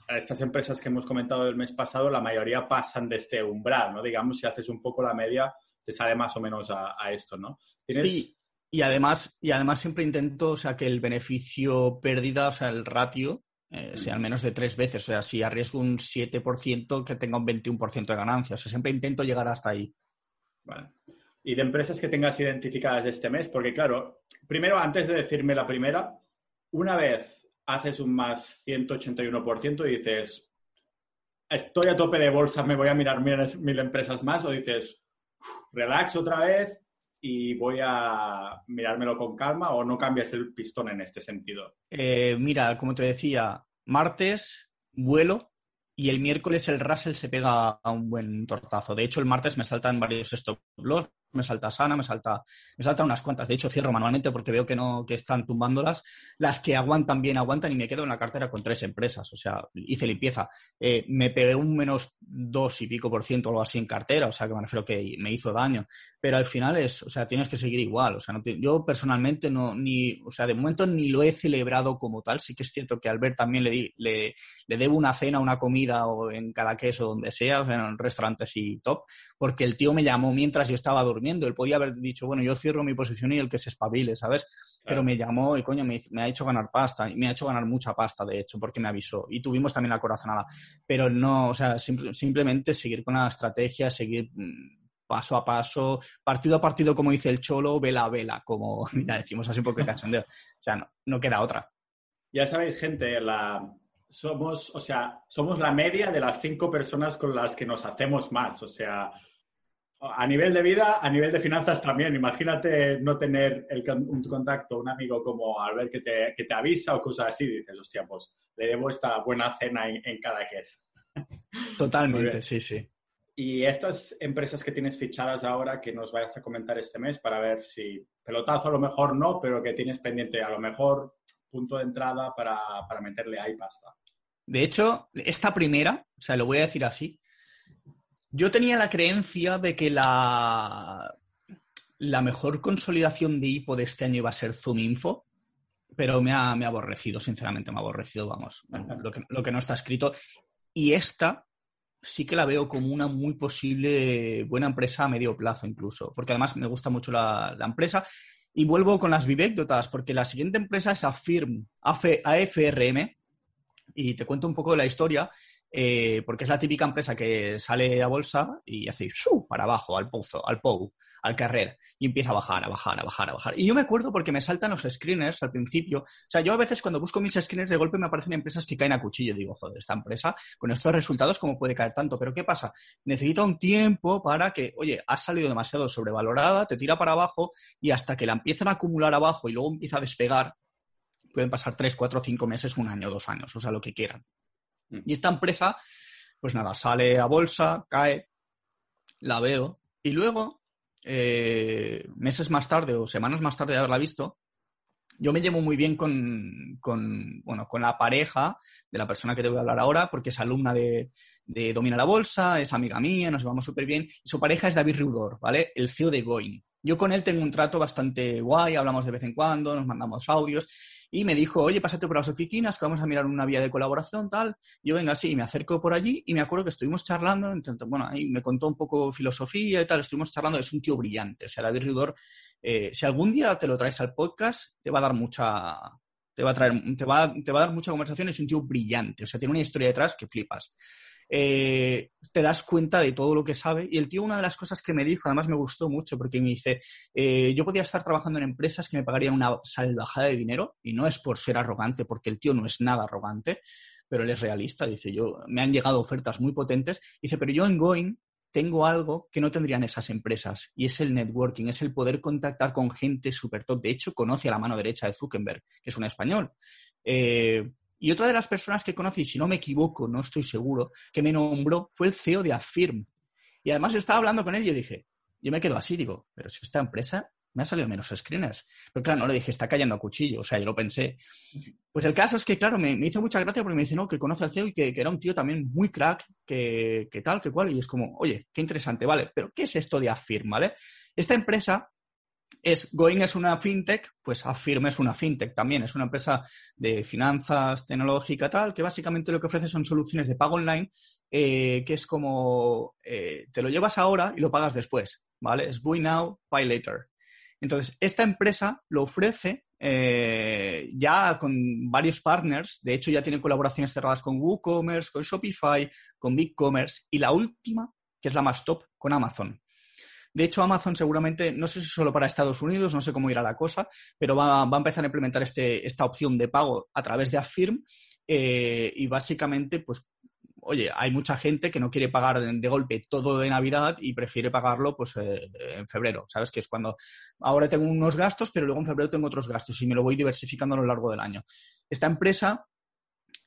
a estas empresas que hemos comentado del mes pasado, la mayoría pasan de este umbral, ¿no? Digamos, si haces un poco la media, te sale más o menos a, esto, ¿no? ¿Tienes... Sí, y además, y además siempre intento, o sea, que el beneficio pérdida, o sea, el ratio, eh, sea al menos de tres veces. O sea, si arriesgo un 7%, que tenga un 21% de ganancia. O sea, siempre intento llegar hasta ahí. Vale. y de empresas que tengas identificadas este mes, porque claro, primero, antes de decirme la primera, una vez haces un más 181% y dices, estoy a tope de bolsa, me voy a mirar mil, empresas más, o dices, relax otra vez y voy a mirármelo con calma, o no cambias el pistón en este sentido. Eh, mira, como te decía, martes, vuelo, y el miércoles el Russell se pega a un buen tortazo. De hecho, el martes me saltan varios stop loss, me salta Sana, me salta, me saltan unas cuantas. De hecho, cierro manualmente porque veo que no, que están tumbándolas. Las que aguantan bien, aguantan y me quedo en la cartera con tres empresas. O sea, hice limpieza. Eh, me pegué un menos dos y pico por ciento o algo así en cartera. O sea, que me refiero que me hizo daño. Pero al final es, o sea, tienes que seguir igual. O sea, no yo personalmente no, ni, o sea, de momento ni lo he celebrado como tal. Sí que es cierto que al ver también le, le, le debo una cena, una comida o en cada queso, donde sea, o sea, en restaurantes y top, porque el tío me llamó mientras yo estaba durmiendo. Él podía haber dicho, bueno, yo cierro mi posición y el que se espabile, ¿sabes? Pero me llamó y coño, me, ha hecho ganar pasta. Y me ha hecho ganar mucha pasta, de hecho, porque me avisó. Y tuvimos también la corazonada. Pero no, o sea, simplemente seguir con la estrategia, seguir mm, paso a paso, partido a partido, como dice el Cholo, vela a vela, como ya decimos así porque cachondeo. O sea, no, no queda otra. Ya sabéis, gente, la, somos, o sea, somos la media de las cinco personas con las que nos hacemos más. O sea, a nivel de vida, a nivel de finanzas también. Imagínate no tener el, un contacto, un amigo como Albert que te, que te avisa o cosas así. Dices, hostia, pues le debo esta buena cena en, cada queso. Totalmente, sí, sí. Y estas empresas que tienes fichadas ahora, que nos vayas a comentar este mes para ver si pelotazo a lo mejor no, pero que tienes pendiente a lo mejor punto de entrada para, para meterle ahí pasta. De hecho, esta primera, o sea, lo voy a decir así, yo tenía la creencia de que la, la mejor consolidación de hipo de este año iba a ser Zoom Info, pero me ha, me ha aborrecido, sinceramente, me ha aborrecido, vamos, lo que, lo que, no está escrito. Y esta sí que la veo como una muy posible buena empresa a medio plazo incluso, porque además me gusta mucho la, la empresa. Y vuelvo con las vivécdotas, porque la siguiente empresa es Affirm, AFRM, y te cuento un poco de la historia. Eh, porque es la típica empresa que sale a bolsa y hace para abajo, al pozo, al POU, al carrer, y empieza a bajar, a bajar, a bajar, a bajar. Y yo me acuerdo porque me saltan los screeners al principio. O sea, yo a veces cuando busco mis screeners de golpe me aparecen empresas que caen a cuchillo. Digo, joder, esta empresa con estos resultados, ¿cómo puede caer tanto? Pero ¿qué pasa? Necesita un tiempo para que, oye, ha salido demasiado sobrevalorada, te tira para abajo y hasta que la empiezan a acumular abajo y luego empieza a despegar, pueden pasar tres, cuatro, cinco meses, un año, dos años, o sea, lo que quieran. Y esta empresa, pues nada, sale a bolsa, cae, la veo y luego, eh, meses más tarde o semanas más tarde de haberla visto, yo me llevo muy bien con, bueno, con la pareja de la persona que te voy a hablar ahora, porque es alumna de, de Domina la Bolsa, es amiga mía, nos llevamos súper bien. Y su pareja es David Reudor, ¿vale? El CEO de Going. Yo con él tengo un trato bastante guay, hablamos de vez en cuando, nos mandamos audios y me dijo, oye, pásate por las oficinas, que vamos a mirar una vía de colaboración, tal. Yo, venga, sí, me acerco por allí y me acuerdo que estuvimos charlando, bueno, ahí me contó un poco filosofía y tal, estuvimos charlando, es un tío brillante, o sea, David Ridor, eh, si algún día te lo traes al podcast, te va a dar mucha, te va a traer, te va, te va a dar mucha conversación, es un tío brillante, o sea, tiene una historia detrás que flipas. Eh, te das cuenta de todo lo que sabe. Y el tío, una de las cosas que me dijo, además me gustó mucho, porque me dice, eh, yo podía estar trabajando en empresas que me pagarían una salvajada de dinero, y no es por ser arrogante, porque el tío no es nada arrogante, pero él es realista, dice, yo, me han llegado ofertas muy potentes, dice, pero yo en Going tengo algo que no tendrían esas empresas y es el networking, es el poder contactar con gente súper top. De hecho, conoce a la mano derecha de Zuckerberg, que es un español. Eh, y otra de las personas que conocí, si no me equivoco, no estoy seguro, que me nombró fue el CEO de Affirm. Y además estaba hablando con él y dije, yo me quedo así, digo, pero si esta empresa me ha salido menos screeners. Pero claro, no le dije, está cayendo a cuchillo, o sea, yo lo pensé. Pues el caso es que, claro, me, hizo mucha gracia porque me dice, no, que conoce al CEO y que, era un tío también muy crack, que, que, tal, que cual, y es como, oye, qué interesante, vale, pero ¿qué es esto de Affirm, vale? Esta empresa es Going es una fintech, pues Affirm es una fintech también, es una empresa de finanzas tecnológica tal, que básicamente lo que ofrece son soluciones de pago online, eh, que es como eh, te lo llevas ahora y lo pagas después, ¿vale? Es Buy Now, Pay Later. Entonces, esta empresa lo ofrece eh, ya con varios partners, de hecho ya tiene colaboraciones cerradas con WooCommerce, con Shopify, con BigCommerce y la última, que es la más top, con Amazon. De hecho, Amazon seguramente, no sé si solo para Estados Unidos, no sé cómo irá la cosa, pero va, a empezar a implementar este, esta opción de pago a través de Affirm eh, y básicamente, pues oye, hay mucha gente que no quiere pagar de, golpe todo de Navidad y prefiere pagarlo pues eh, en febrero, ¿sabes? Que es cuando ahora tengo unos gastos, pero luego en febrero tengo otros gastos y me lo voy diversificando a lo largo del año. Esta empresa,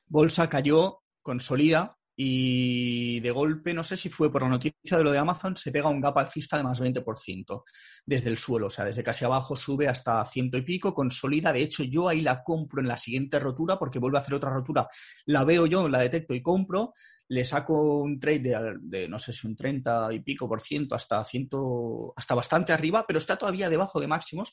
Bolsa, cayó, consolida, y de golpe, no sé si fue por la noticia de lo de Amazon, se pega un gap alcista de más 20% desde el suelo, o sea, desde casi abajo sube hasta ciento y pico, consolida. De hecho, yo ahí la compro en la siguiente rotura porque vuelve a hacer otra rotura. La veo yo, la detecto y compro, le saco un trade de, no sé si un 30 y pico por ciento hasta, ciento, hasta bastante arriba, pero está todavía debajo de máximos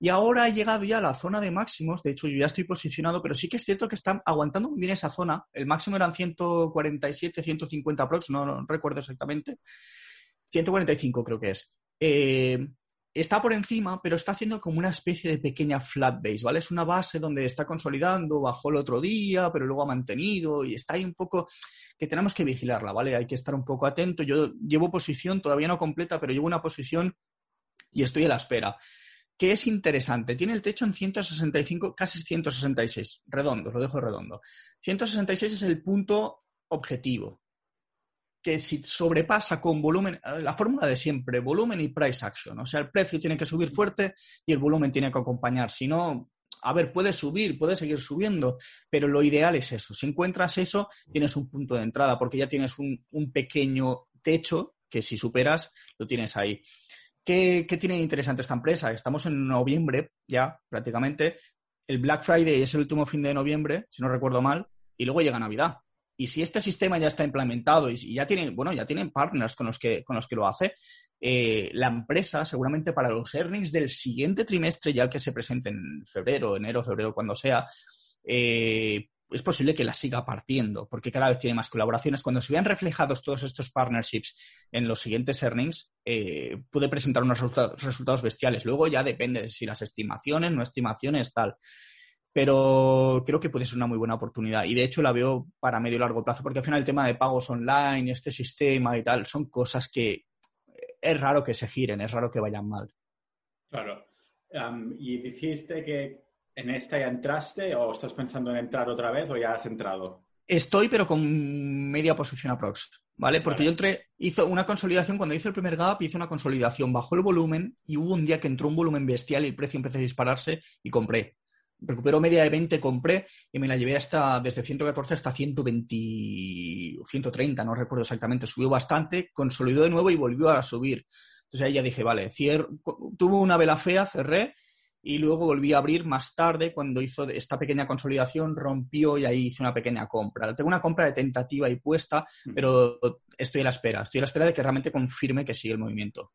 y ahora he llegado ya a la zona de máximos, de hecho yo ya estoy posicionado, pero sí que es cierto que están aguantando bien esa zona. El máximo eran 147, 150 prox, no, recuerdo exactamente. 145 creo que es. Eh, está por encima, pero está haciendo como una especie de pequeña flat base, ¿vale? Es una base donde está consolidando, bajó el otro día, pero luego ha mantenido y está ahí un poco que tenemos que vigilarla, ¿vale? Hay que estar un poco atento. Yo llevo posición, todavía no completa, pero llevo una posición y estoy a la espera que es interesante. Tiene el techo en 165, casi 166, redondo, lo dejo redondo. 166 es el punto objetivo, que si sobrepasa con volumen, eh, la fórmula de siempre, volumen y price action, o sea, el precio tiene que subir fuerte y el volumen tiene que acompañar, si no, a ver, puede subir, puede seguir subiendo, pero lo ideal es eso. Si encuentras eso, tienes un punto de entrada, porque ya tienes un, un pequeño techo que si superas, lo tienes ahí. ¿Qué, tiene interesante esta empresa? Estamos en noviembre ya prácticamente. El Black Friday es el último fin de noviembre, si no recuerdo mal, y luego llega Navidad. Y si este sistema ya está implementado y, ya tienen, bueno, ya tienen partners con los que, con los que lo hace, eh, la empresa seguramente para los earnings del siguiente trimestre, ya que se presente en febrero, enero, febrero, cuando sea, eh, es posible que la siga partiendo, porque cada vez tiene más colaboraciones. Cuando se vean reflejados todos estos partnerships en los siguientes earnings, eh, puede presentar unos resultados bestiales. Luego ya depende de si las estimaciones, no estimaciones, tal. Pero creo que puede ser una muy buena oportunidad. Y de hecho la veo para medio y largo plazo, porque al final el tema de pagos online, este sistema y tal, son cosas que es raro que se giren, es raro que vayan mal. Claro. y dijiste que ¿En esta ya entraste o estás pensando en entrar otra vez o ya has entrado? Estoy, pero con media posición aprox, ¿vale? Porque yo entré, hizo una consolidación, cuando hice el primer gap, hice una consolidación, bajó el volumen y hubo un día que entró un volumen bestial y el precio empezó a dispararse y compré. Recuperó media de 20, compré y me la llevé hasta desde 114 hasta 120, 130, no recuerdo exactamente. Subió bastante, consolidó de nuevo y volvió a subir. Entonces ahí ya dije, vale, tuvo una vela fea, cerré y luego volví a abrir más tarde cuando hizo esta pequeña consolidación, rompió y ahí hice una pequeña compra. Tengo una compra de tentativa y puesta, pero estoy a la espera. Estoy a la espera de que realmente confirme que sigue el movimiento.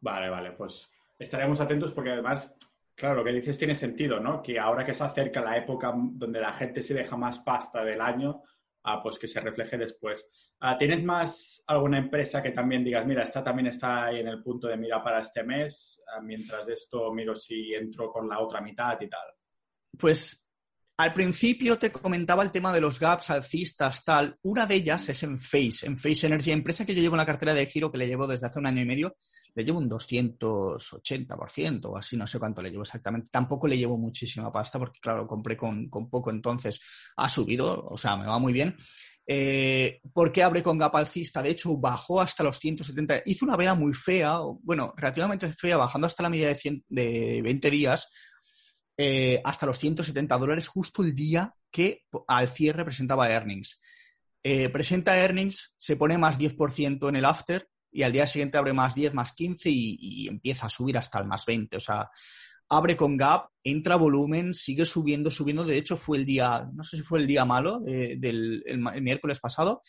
Vale, vale, pues estaremos atentos porque además, claro, lo que dices tiene sentido, ¿no? Que ahora que se acerca la época donde la gente se deja más pasta del año, ah, pues que se refleje después. Ah, ¿Tienes más alguna empresa que también digas, mira, esta también está ahí en el punto de mira para este mes, ah, mientras esto miro si entro con la otra mitad y tal? Pues al principio te comentaba el tema de los gaps alcistas, tal. Una de ellas es en Face, en Face Energy, empresa que yo llevo en la cartera de giro que le llevo desde hace un año y medio le llevo un 280% o así, no sé cuánto le llevo exactamente. Tampoco le llevo muchísima pasta porque, claro, compré con, poco, entonces ha subido, o sea, me va muy bien. Eh, ¿Por qué abre con gap alcista? De hecho, bajó hasta los 170. Hizo una vela muy fea, bueno, relativamente fea, bajando hasta la media de, de 20 días, eh, hasta los 170 dólares, justo el día que al cierre presentaba earnings. Eh, presenta earnings, se pone más 10% en el after y al día siguiente abre más 10, más 15 y, empieza a subir hasta el más 20. O sea, abre con gap, entra volumen, sigue subiendo, subiendo. De hecho, fue el día, no sé si fue el día malo del miércoles pasado,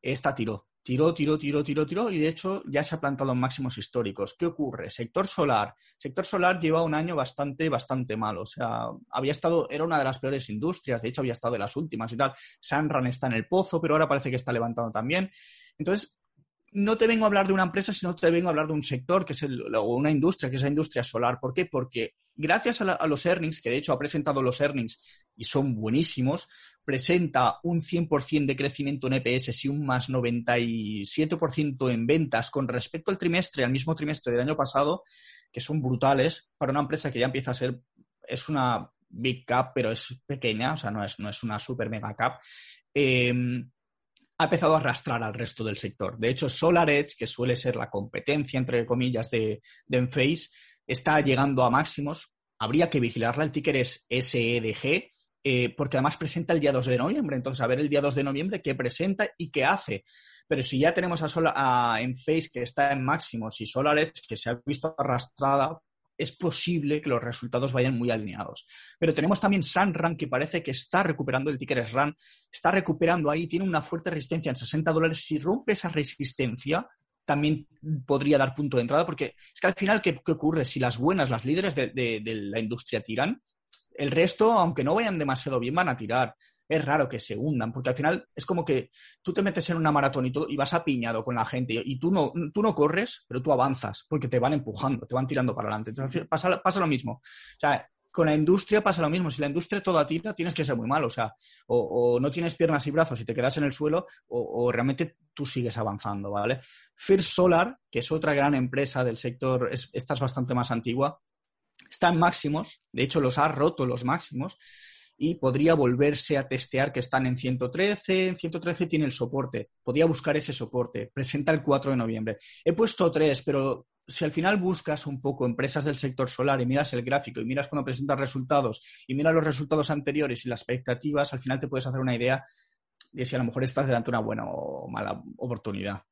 esta tiró. Tiró, tiró, tiró, tiró, tiró y de hecho ya se ha plantado en máximos históricos. ¿Qué ocurre? Sector solar. Sector solar lleva un año bastante, bastante malo. O sea, había estado, era una de las peores industrias, de hecho había estado de las últimas y tal. Sanran está en el pozo, pero ahora parece que está levantando también. Entonces, no te vengo a hablar de una empresa, sino te vengo a hablar de un sector, que es el, o una industria, que es la industria solar. ¿Por qué? Porque gracias a, los earnings, que de hecho ha presentado los earnings y son buenísimos, presenta un 100% de crecimiento en EPS y un más 97% en ventas con respecto al trimestre, al mismo trimestre del año pasado, que son brutales para una empresa que ya empieza a ser, es una big cap, pero es pequeña, o sea, no es, no es una super mega cap. Eh, ha empezado a arrastrar al resto del sector. De hecho, SolarEdge, que suele ser la competencia, entre comillas, de, de Enphase, está llegando a máximos. Habría que vigilarla. El ticker es SEDG, eh, porque además presenta el día 2 de noviembre. Entonces, a ver el día 2 de noviembre qué presenta y qué hace. Pero si ya tenemos a, Solar, a Enphase que está en máximos y SolarEdge que se ha visto arrastrada es posible que los resultados vayan muy alineados. Pero tenemos también Sunrun, que parece que está recuperando, el ticker es RAN, está recuperando ahí, tiene una fuerte resistencia en 60 dólares. Si rompe esa resistencia, también podría dar punto de entrada, porque es que al final, ¿qué, ocurre? Si las buenas, las líderes de la industria tiran, el resto, aunque no vayan demasiado bien, van a tirar es raro que se hundan, porque al final es como que tú te metes en una maratón y, tú, y vas apiñado con la gente y, tú, no, tú no corres, pero tú avanzas, porque te van empujando, te van tirando para adelante. Entonces pasa, pasa lo mismo. O sea, con la industria pasa lo mismo. Si la industria toda tira, tienes que ser muy malo. O sea, o, no tienes piernas y brazos y te quedas en el suelo, o, realmente tú sigues avanzando, ¿vale? First Solar, que es otra gran empresa del sector, esta es bastante más antigua, está en máximos, de hecho los ha roto los máximos, y podría volverse a testear que están en 113. En 113 tiene el soporte. Podría buscar ese soporte. Presenta el 4 de noviembre. He puesto tres, pero si al final buscas un poco empresas del sector solar y miras el gráfico y miras cuando presentas resultados y miras los resultados anteriores y las expectativas, al final te puedes hacer una idea de si a lo mejor estás delante de una buena o mala oportunidad.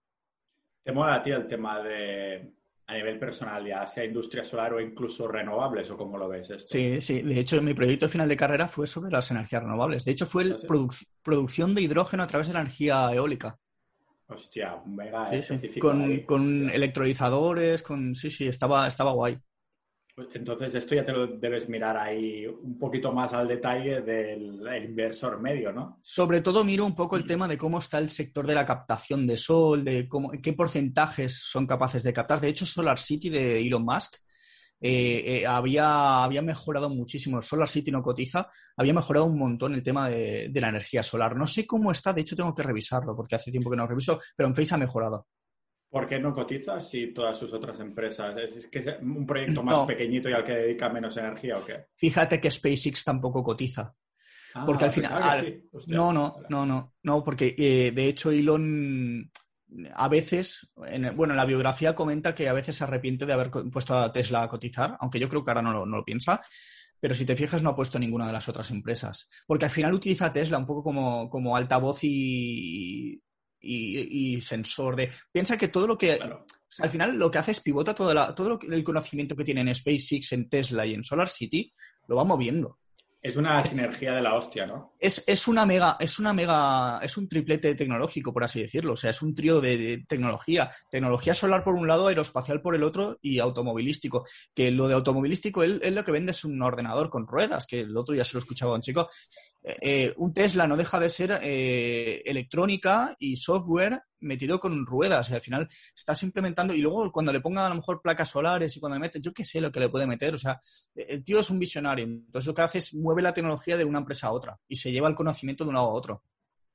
¿Te mola a ti el tema de a nivel personal, ya sea industria solar o incluso renovables, o cómo lo ves esto? Sí, sí. De hecho, mi proyecto final de carrera fue sobre las energías renovables. De hecho, fue la ¿Ah, producción de hidrógeno a través de la energía eólica. Hostia, mega Con, con electrolizadores, con... Sí, sí, estaba, estaba guay. Entonces, esto ya te lo debes mirar ahí un poquito más al detalle del inversor medio, ¿no? Sobre todo miro un poco el tema de cómo está el sector de la captación de sol, de cómo, qué porcentajes son capaces de captar. De hecho, Solar City de Elon Musk eh, eh, había, había mejorado muchísimo. Solar City no cotiza, había mejorado un montón el tema de, de la energía solar. No sé cómo está, de hecho tengo que revisarlo porque hace tiempo que no lo reviso, pero en Face ha mejorado. ¿Por qué no cotiza si todas sus otras empresas? ¿Es, que es un proyecto más pequeñito y al que dedica menos energía o qué? Fíjate que SpaceX tampoco cotiza. Ah, porque al final. no, no, no, no, no, porque eh, de hecho Elon a veces, bueno, en la biografía comenta que a veces se arrepiente de haber puesto a Tesla a cotizar, aunque yo creo que ahora no lo, piensa. Pero si te fijas, no ha puesto ninguna de las otras empresas. Porque al final utiliza a Tesla un poco como, como altavoz y, y, sensor de... Piensa que todo lo que... al final lo que hace es pivota todo, todo el conocimiento que tiene en SpaceX, en Tesla y en Solar City, lo va moviendo. Es una sinergia de la hostia, ¿no? Es, una mega, es una mega, es un triplete tecnológico, por así decirlo. O sea, es un trío de, tecnología. Tecnología solar por un lado, aeroespacial por el otro y automovilístico. Que lo de automovilístico, él, él lo que vende es un ordenador con ruedas, que el otro ya se lo escuchaba un chico. Eh, eh, un Tesla no deja de ser eh, electrónica y software metido con ruedas y al final estás implementando y luego cuando le ponga a lo mejor placas solares y cuando le metes, yo qué sé lo que le puede meter, o sea, el tío es un visionario, entonces lo que hace es mueve la tecnología de una empresa a otra y se lleva el conocimiento de un lado a otro.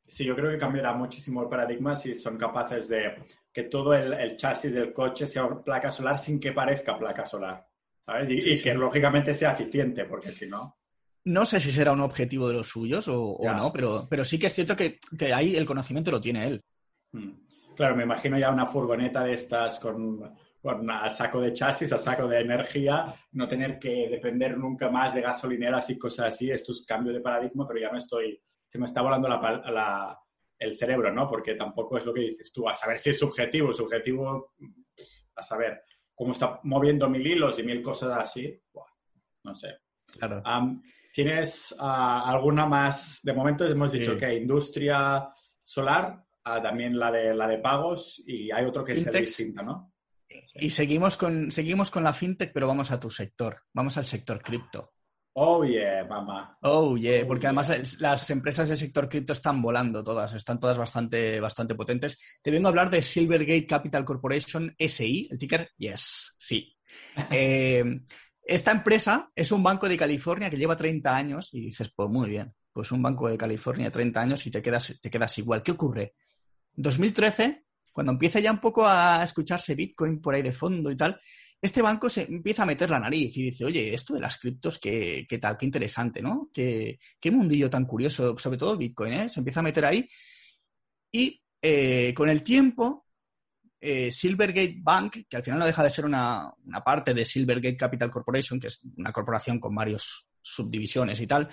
Sí, yo creo que cambiará muchísimo el paradigma si son capaces de que todo el, chasis del coche sea placa solar sin que parezca placa solar, ¿sabes? Y, que lógicamente sea eficiente, porque si no... No sé si será un objetivo de los suyos o, no, pero, pero sí que es cierto que, que ahí el conocimiento lo tiene él. Mm. Claro, me imagino ya una furgoneta de estas con, a saco de chasis, a saco de energía, no tener que depender nunca más de gasolineras y cosas así. Esto es cambio de paradigma, pero ya no estoy, se me está volando el cerebro, ¿no? Porque tampoco es lo que dices tú, a saber si es subjetivo, subjetivo, a saber cómo está moviendo mil hilos y mil cosas así, no sé. Claro. ¿Tienes ah, alguna más? De momento hemos dicho que industria solar, también la de, la de pagos y hay otro que es distinta, ¿no? Y seguimos con, seguimos con la fintech, pero vamos a tu sector, vamos al sector cripto. Oh, yeah, mamá. Oh, yeah, porque además las empresas del sector cripto están volando todas, están todas bastante, bastante potentes. Te vengo a hablar de Silvergate Capital Corporation SI, el ticker, yes, sí. Eh, esta empresa es un banco de California que lleva 30 años y dices, pues muy bien, pues un banco de California 30 años y te quedas, te quedas igual. ¿Qué ocurre? 2013, cuando empieza ya un poco a escucharse Bitcoin por ahí de fondo y tal, este banco se empieza a meter la nariz y dice, oye, esto de las criptos, qué, qué tal, qué interesante, ¿no? Qué, qué, mundillo tan curioso, sobre todo Bitcoin, ¿eh? Se empieza a meter ahí y eh, con el tiempo, eh, Silvergate Bank, que al final no deja de ser una, una, parte de Silvergate Capital Corporation, que es una corporación con varias subdivisiones y tal,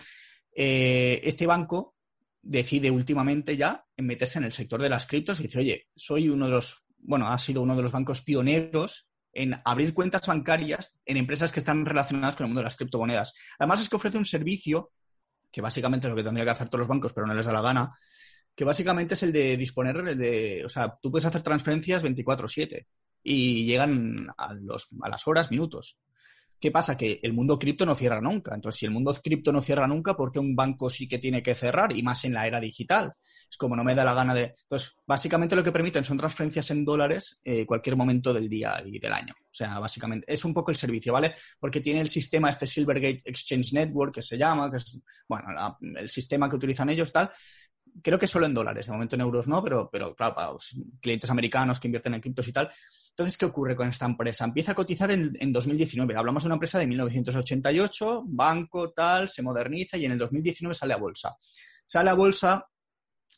eh, este banco decide últimamente ya en meterse en el sector de las criptos y dice, oye, soy uno de los, bueno, ha sido uno de los bancos pioneros en abrir cuentas bancarias en empresas que están relacionadas con el mundo de las criptomonedas. Además es que ofrece un servicio, que básicamente es lo que tendría que hacer todos los bancos, pero no les da la gana, que básicamente es el de disponer de, o sea, tú puedes hacer transferencias 24/7 y llegan a, los, a las horas, minutos. ¿Qué pasa? Que el mundo cripto no cierra nunca. Entonces, si el mundo cripto no cierra nunca, ¿por qué un banco sí que tiene que cerrar? Y más en la era digital. Es como no me da la gana de. Entonces, básicamente lo que permiten son transferencias en dólares eh, cualquier momento del día y del año. O sea, básicamente es un poco el servicio, ¿vale? Porque tiene el sistema, este Silvergate Exchange Network, que se llama, que es, bueno, el sistema que utilizan ellos, tal, creo que solo en dólares, de momento en euros no, pero, pero claro, para los clientes americanos que invierten en criptos y tal. Entonces, ¿qué ocurre con esta empresa? Empieza a cotizar en, en, 2019. Hablamos de una empresa de 1988, banco, tal, se moderniza y en el 2019 sale a bolsa. Sale a bolsa,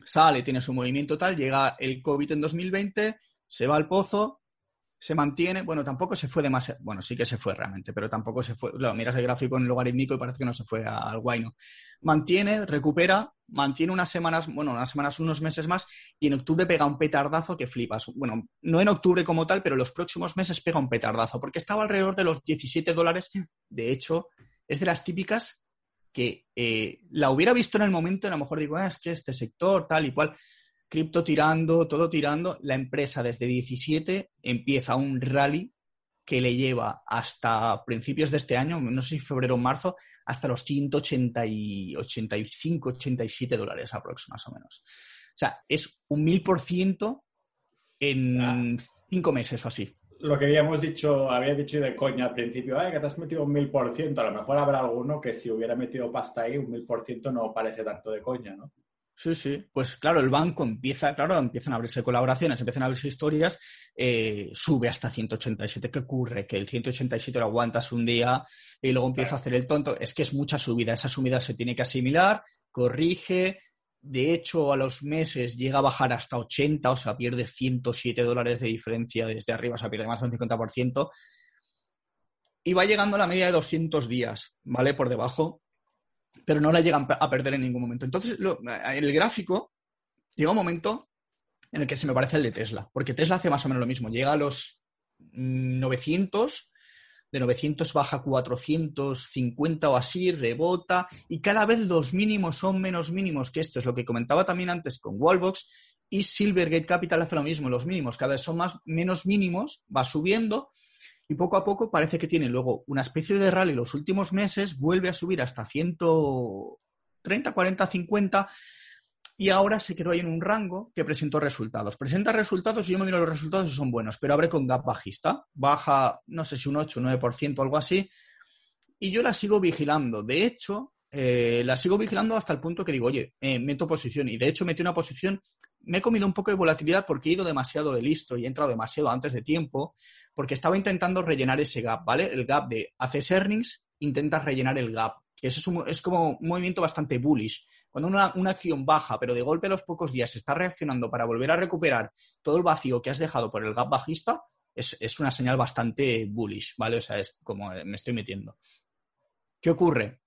sale, tiene su movimiento tal, llega el COVID en 2020, se va al pozo, se mantiene, bueno, tampoco se fue demasiado, bueno, sí que se fue realmente, pero tampoco se fue, lo miras el gráfico en logarítmico y parece que no se fue al guayno. Mantiene, recupera, mantiene unas semanas, bueno, unas semanas, unos meses más, y en octubre pega un petardazo que flipas. Bueno, no en octubre como tal, pero los próximos meses pega un petardazo, porque estaba alrededor de los 17 dólares. De hecho, es de las típicas que eh, la hubiera visto en el momento, a lo mejor digo, ah, es que este sector, tal y cual cripto tirando, todo tirando, la empresa desde 17 empieza un rally que le lleva hasta principios de este año, no sé si febrero o marzo, hasta los 180 y 85, 87 dólares aproximadamente, más o menos. O sea, es un mil por ciento en cinco meses o así. Lo que habíamos dicho, había dicho de coña al principio, Ay, que te has metido un mil por ciento, a lo mejor habrá alguno que si hubiera metido pasta ahí, un mil por ciento no parece tanto de coña, ¿no? Sí, sí. Pues claro, el banco empieza, claro, empiezan a abrirse colaboraciones, empiezan a abrirse historias, eh, sube hasta 187. ¿Qué ocurre? Que el 187 lo aguantas un día y luego empieza a hacer el tonto. Es que es mucha subida. Esa subida se tiene que asimilar, corrige. De hecho, a los meses llega a bajar hasta 80, o sea, pierde 107 dólares de diferencia desde arriba, o sea, pierde más de un 50%. Y va llegando a la media de 200 días, ¿vale? Por debajo pero no la llegan a perder en ningún momento. Entonces, en el gráfico llega un momento en el que se me parece el de Tesla, porque Tesla hace más o menos lo mismo, llega a los 900, de 900 baja a 450 o así, rebota, y cada vez los mínimos son menos mínimos que esto, es lo que comentaba también antes con Wallbox, y Silvergate Capital hace lo mismo, los mínimos. Cada vez son más, menos mínimos, va subiendo, y poco a poco parece que tiene luego una especie de rally los últimos meses, vuelve a subir hasta 130, 40, 50 y ahora se quedó ahí en un rango que presentó resultados. Presenta resultados y yo me miro los resultados y son buenos, pero abre con gap bajista, baja no sé si un 8 o 9%, algo así, y yo la sigo vigilando. De hecho, eh, la sigo vigilando hasta el punto que digo, oye, eh, meto posición. Y de hecho metí una posición me he comido un poco de volatilidad porque he ido demasiado de listo y he entrado demasiado antes de tiempo, porque estaba intentando rellenar ese gap, ¿vale? El gap de haces earnings, intentas rellenar el gap. Que eso es, es como un movimiento bastante bullish. Cuando una, una, acción baja, pero de golpe a los pocos días está reaccionando para volver a recuperar todo el vacío que has dejado por el gap bajista, es, es una señal bastante bullish, ¿vale? O sea, es como me estoy metiendo. ¿Qué ocurre?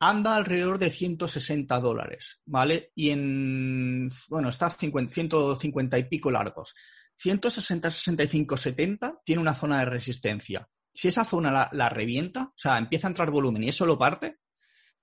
Anda alrededor de 160 dólares, ¿vale? Y en, bueno, está 50, 150 y pico largos. 160, 65, 70 tiene una zona de resistencia. Si esa zona la, la, revienta, o sea, empieza a entrar volumen y eso lo parte,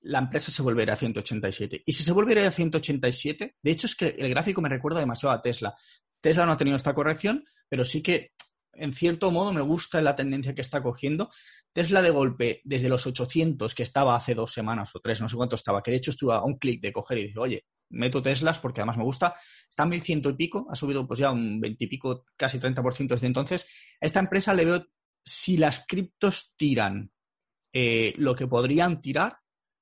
la empresa se volverá a 187. Y si se volverá a 187, de hecho es que el gráfico me recuerda demasiado a Tesla. Tesla no ha tenido esta corrección, pero sí que en cierto modo me gusta la tendencia que está cogiendo. Tesla de golpe, desde los 800 que estaba hace dos semanas o tres, no sé cuánto estaba, que de hecho estuve a un clic de coger y dije, oye, meto Teslas porque además me gusta, está en 1100 y pico, ha subido pues ya un 20 y pico, casi 30% desde entonces. A esta empresa le veo, si las criptos tiran eh, lo que podrían tirar,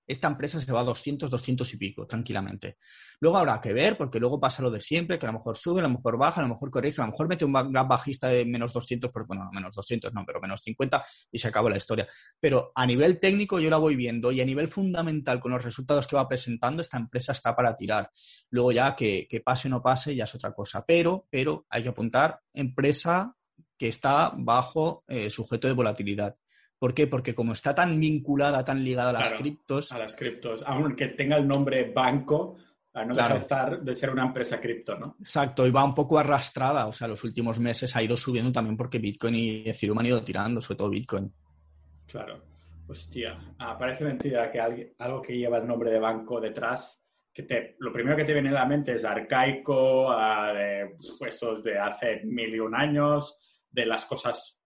esta empresa se va a 200, 200 y pico, tranquilamente. Luego habrá que ver, porque luego pasa lo de siempre, que a lo mejor sube, a lo mejor baja, a lo mejor corrige, a lo mejor mete un gran bajista de menos 200, pero bueno, menos 200 no, pero menos 50 y se acabó la historia. Pero a nivel técnico yo la voy viendo y a nivel fundamental con los resultados que va presentando, esta empresa está para tirar. Luego ya que, pase o no pase ya es otra cosa. Pero, pero hay que apuntar empresa que está bajo eh, sujeto de volatilidad. ¿Por qué? Porque como está tan vinculada, tan ligada a las criptos. A las criptos, aunque tenga el nombre banco, no deja de, estar, de ser una empresa cripto, ¿no? Exacto, y va un poco arrastrada, o sea, los últimos meses ha ido subiendo también porque Bitcoin y Ethereum han ido tirando, sobre todo Bitcoin. Claro. Hostia, ah, parece mentira que algo que lleva el nombre de banco detrás, que te, lo primero que te viene a la mente es arcaico, ah, de huesos de hace mil y un años, de las cosas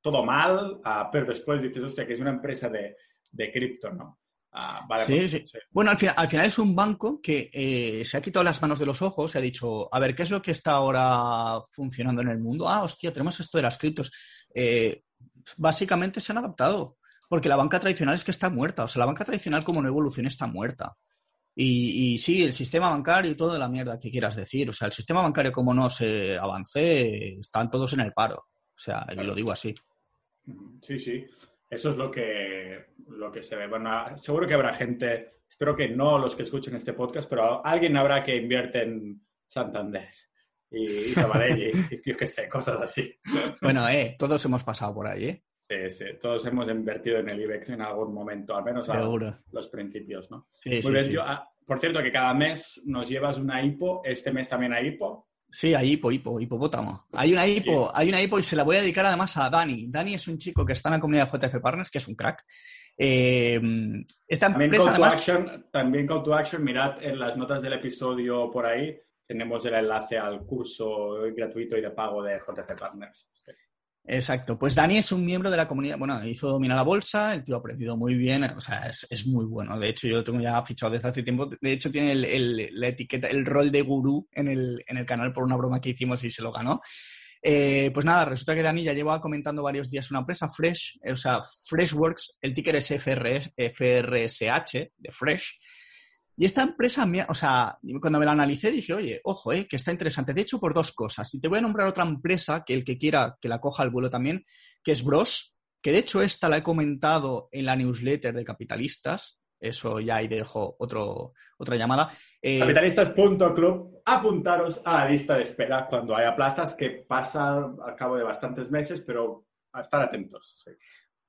todo mal, ah, pero después dices, hostia, que es una empresa de, de cripto, ¿no? Ah, sí, pues, sí. Bueno, al final, al final, es un banco que eh, se ha quitado las manos de los ojos, se ha dicho, a ver, ¿qué es lo que está ahora funcionando en el mundo? Ah, hostia, tenemos esto de las criptos. Eh, básicamente se han adaptado, porque la banca tradicional es que está muerta, o sea, la banca tradicional como no evoluciona está muerta. Y, y, sí, el sistema bancario y toda la mierda que quieras decir, o sea, el sistema bancario como no se avance, están todos en el paro. O sea, yo lo digo así. Sí, sí. Eso es lo que, lo que se ve. Bueno, seguro que habrá gente, espero que no los que escuchen este podcast, pero alguien habrá que invierte en Santander y, y y, yo qué sé, cosas así. Bueno, eh, todos hemos pasado por ahí, ¿eh? Sí, sí, todos hemos invertido en el IBEX en algún momento, al menos a los principios, ¿no? Sí, Muy bien, ah, por cierto, que cada mes nos llevas una hipo, este mes también hay hipo. Sí, hay hipo, hipo, hipopótamo. Hay una hipo, hay una hipo y se la voy a dedicar además a Dani. Dani es un chico que está en la comunidad de JF Partners, que es un crack. Eh, esta también empresa, call to action, también call to action, mirad en las notas del episodio por ahí, tenemos el enlace al curso gratuito y de pago de JF Partners. Exacto. Pues Dani es un miembro de la comunidad, bueno, hizo dominar la bolsa, el tío ha aprendido muy bien, o sea, es, muy bueno. De hecho, yo lo tengo ya fichado desde hace tiempo. De hecho, tiene el, la etiqueta, el rol de gurú en el, en el canal por una broma que hicimos y se lo ganó. Eh, pues nada, resulta que Dani ya lleva comentando varios días una empresa, Fresh, o sea, Freshworks, el ticker es FRS, FRSH, de Fresh, y esta empresa, o sea, cuando me la analicé dije, oye, ojo, eh, que está interesante. De hecho, por dos cosas. Y te voy a nombrar otra empresa que el que quiera que la coja al vuelo también, que es Bros, que de hecho esta la he comentado en la newsletter de Capitalistas. Eso ya ahí dejo otra llamada. Eh, Capitalistas.club, apuntaros a la lista de espera cuando haya plazas, que pasa al cabo de bastantes meses, pero a estar atentos.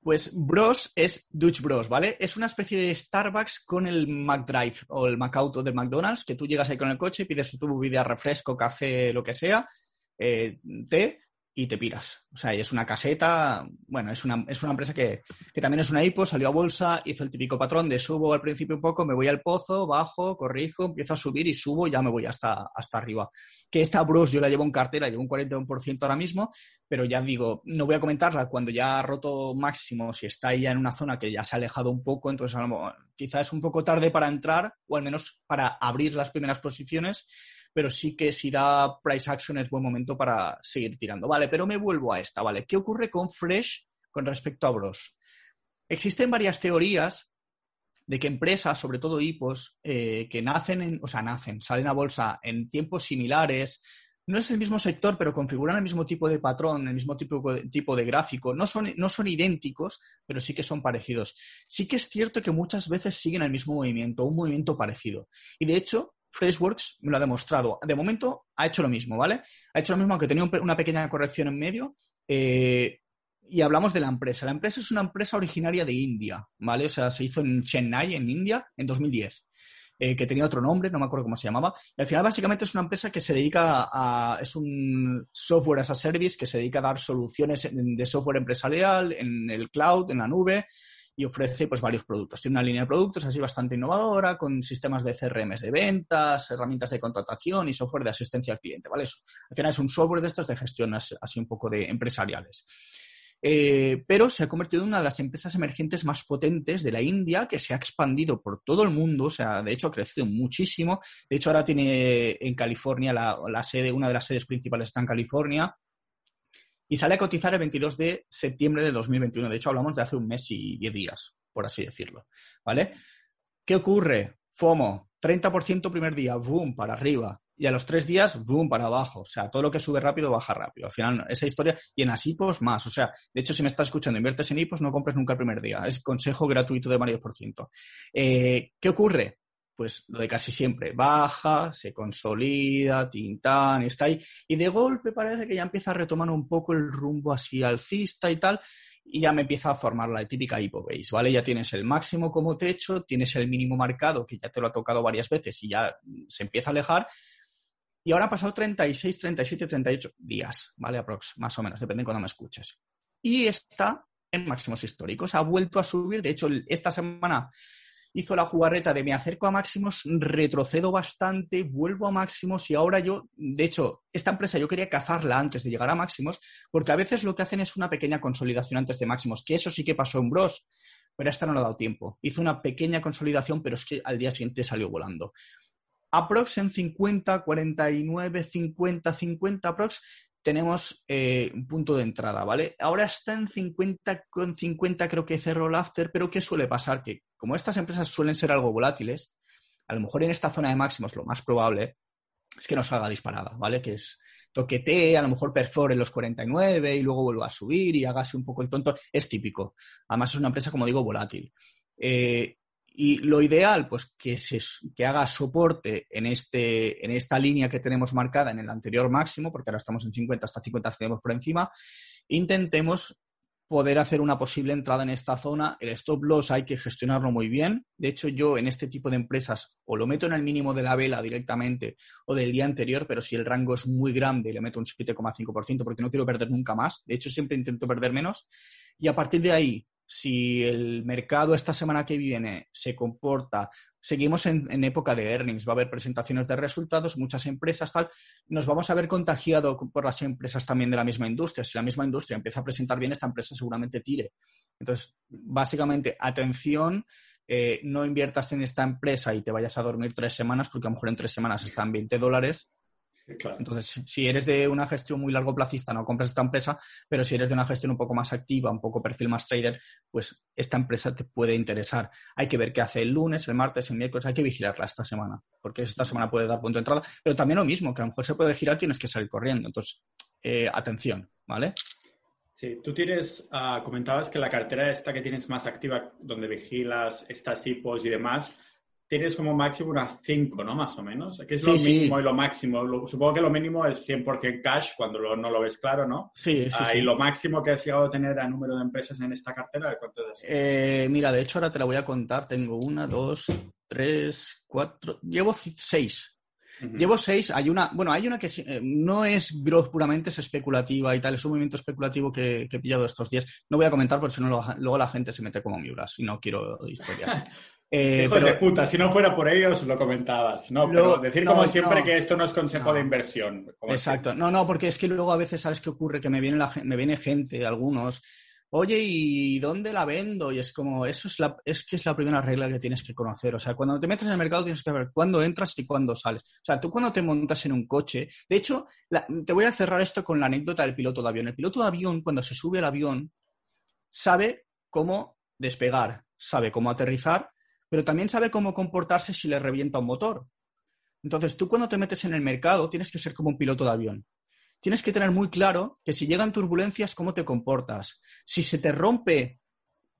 Pues Bros es Dutch Bros, ¿vale? Es una especie de Starbucks con el McDrive o el McAuto de McDonald's, que tú llegas ahí con el coche, pides tu bebida, refresco, café, lo que sea, eh, té, y te piras. O sea, es una caseta, bueno, es una, es una empresa que, también es una hipo, salió a bolsa, hizo el típico patrón de subo al principio un poco, me voy al pozo, bajo, corrijo, empiezo a subir y subo y ya me voy hasta, hasta arriba. Que esta Bros yo la llevo en cartera, llevo un 41% ahora mismo, pero ya digo, no voy a comentarla cuando ya ha roto máximo, si está ya en una zona que ya se ha alejado un poco, entonces quizás es un poco tarde para entrar o al menos para abrir las primeras posiciones pero sí que si da price action es buen momento para seguir tirando. Vale, pero me vuelvo a esta, ¿vale? ¿Qué ocurre con Fresh con respecto a Bros? Existen varias teorías de que empresas, sobre todo hipos, eh, que nacen, en, o sea, nacen, salen a bolsa en tiempos similares, no es el mismo sector, pero configuran el mismo tipo de patrón, el mismo tipo tipo de gráfico. No son, no son idénticos, pero sí que son parecidos. Sí que es cierto que muchas veces siguen el mismo movimiento, un movimiento parecido. Y de hecho, Freshworks me lo ha demostrado. De momento ha hecho lo mismo, ¿vale? Ha hecho lo mismo, aunque tenía una pequeña corrección en medio. Eh, y hablamos de la empresa. La empresa es una empresa originaria de India, ¿vale? O sea, se hizo en Chennai, en India, en 2010. Eh, que tenía otro nombre, no me acuerdo cómo se llamaba. Y al final, básicamente, es una empresa que se dedica a. Es un software as a service que se dedica a dar soluciones de software empresarial en el cloud, en la nube y ofrece pues varios productos. Tiene una línea de productos así bastante innovadora con sistemas de CRMs de ventas, herramientas de contratación y software de asistencia al cliente, ¿vale? al final es un software de estos de gestión así un poco de empresariales. Eh, pero se ha convertido en una de las empresas emergentes más potentes de la India, que se ha expandido por todo el mundo, o sea, de hecho ha crecido muchísimo. De hecho, ahora tiene en California la sede, una de las sedes principales está en California, y sale a cotizar el 22 de septiembre de 2021. De hecho, hablamos de hace un mes y 10 días, por así decirlo. ¿Vale? ¿Qué ocurre? FOMO, 30% primer día, boom, para arriba y a los tres días, boom, para abajo. O sea, todo lo que sube rápido baja rápido. Al final, esa historia, y en Asipos más. O sea, de hecho, si me estás escuchando, inviertes en Hipos, no compres nunca el primer día. Es consejo gratuito de varios por ciento. Eh, ¿Qué ocurre? Pues lo de casi siempre. Baja, se consolida, tintán, está ahí. Y de golpe parece que ya empieza a retomar un poco el rumbo así alcista y tal y ya me empieza a formar la típica base, ¿vale? Ya tienes el máximo como techo, tienes el mínimo marcado, que ya te lo ha tocado varias veces y ya se empieza a alejar, y ahora ha pasado 36, 37, 38 días, ¿vale? Aprox, más o menos, depende de cuando me escuches. Y está en máximos históricos. Ha vuelto a subir. De hecho, esta semana hizo la jugarreta de me acerco a máximos, retrocedo bastante, vuelvo a máximos y ahora yo, de hecho, esta empresa yo quería cazarla antes de llegar a máximos, porque a veces lo que hacen es una pequeña consolidación antes de máximos, que eso sí que pasó en Bros, pero esta no le ha dado tiempo. Hizo una pequeña consolidación, pero es que al día siguiente salió volando aprox en 50, 49, 50, 50 aprox tenemos eh, un punto de entrada, ¿vale? Ahora está en 50 con 50, creo que cerró el after, pero ¿qué suele pasar? Que como estas empresas suelen ser algo volátiles, a lo mejor en esta zona de máximos lo más probable es que nos haga disparada, ¿vale? Que es toquetee, a lo mejor perfore los 49 y luego vuelva a subir y hágase un poco el tonto. Es típico. Además es una empresa, como digo, volátil. Eh, y lo ideal, pues que, se, que haga soporte en, este, en esta línea que tenemos marcada en el anterior máximo, porque ahora estamos en 50, hasta 50 cedemos por encima. Intentemos poder hacer una posible entrada en esta zona. El stop loss hay que gestionarlo muy bien. De hecho, yo en este tipo de empresas o lo meto en el mínimo de la vela directamente o del día anterior, pero si el rango es muy grande, le meto un 7,5% porque no quiero perder nunca más. De hecho, siempre intento perder menos. Y a partir de ahí, si el mercado esta semana que viene se comporta, seguimos en, época de earnings, va a haber presentaciones de resultados, muchas empresas, tal, nos vamos a ver contagiado por las empresas también de la misma industria. Si la misma industria empieza a presentar bien, esta empresa seguramente tire. Entonces, básicamente, atención, eh, no inviertas en esta empresa y te vayas a dormir tres semanas, porque a lo mejor en tres semanas están 20 dólares entonces, si eres de una gestión muy largo plazista, no compras esta empresa, pero si eres de una gestión un poco más activa, un poco perfil más trader, pues esta empresa te puede interesar. Hay que ver qué hace el lunes, el martes, el miércoles, hay que vigilarla esta semana, porque esta semana puede dar punto de entrada, pero también lo mismo, que a lo mejor se puede girar, tienes que salir corriendo. Entonces, eh, atención, ¿vale? Sí, tú tienes, uh, comentabas que la cartera esta que tienes más activa, donde vigilas estas hipos y demás, tienes como máximo unas 5, ¿no? Más o menos. ¿Qué es lo mínimo y lo máximo? supongo que lo mínimo es 100% cash cuando no lo ves claro, ¿no? Sí, sí, ah, ¿Y lo máximo que has llegado a tener a número de empresas en esta cartera? ¿Cuánto es? Eh, mira, de hecho ahora te la voy a contar. Tengo una, dos, tres, cuatro... Llevo seis. Llevo seis, hay una, bueno, hay una que eh, no es growth puramente, es especulativa y tal, es un movimiento especulativo que, he pillado estos días. No voy a comentar porque si no luego la gente se mete como miuras y no quiero historias. Eh, Hijo de puta, si no fuera por ellos lo comentabas. No, pero decir como siempre que esto no es consejo de inversión. Exacto. No, no, porque es que luego a veces sabes qué ocurre, que me viene, la, me viene gente, algunos, oye, ¿y dónde la vendo? Y es como, eso es, la, es que es la primera regla que tienes que conocer. O sea, cuando te metes en el mercado tienes que ver cuándo entras y cuándo sales. O sea, tú cuando te montas en un coche, de hecho, te voy a cerrar esto con la anécdota del piloto de avión. El piloto de avión, cuando se sube al avión, sabe cómo despegar, sabe cómo aterrizar pero también sabe cómo comportarse si le revienta un motor. Entonces, tú cuando te metes en el mercado tienes que ser como un piloto de avión. Tienes que tener muy claro que si llegan turbulencias, cómo te comportas. Si se te rompe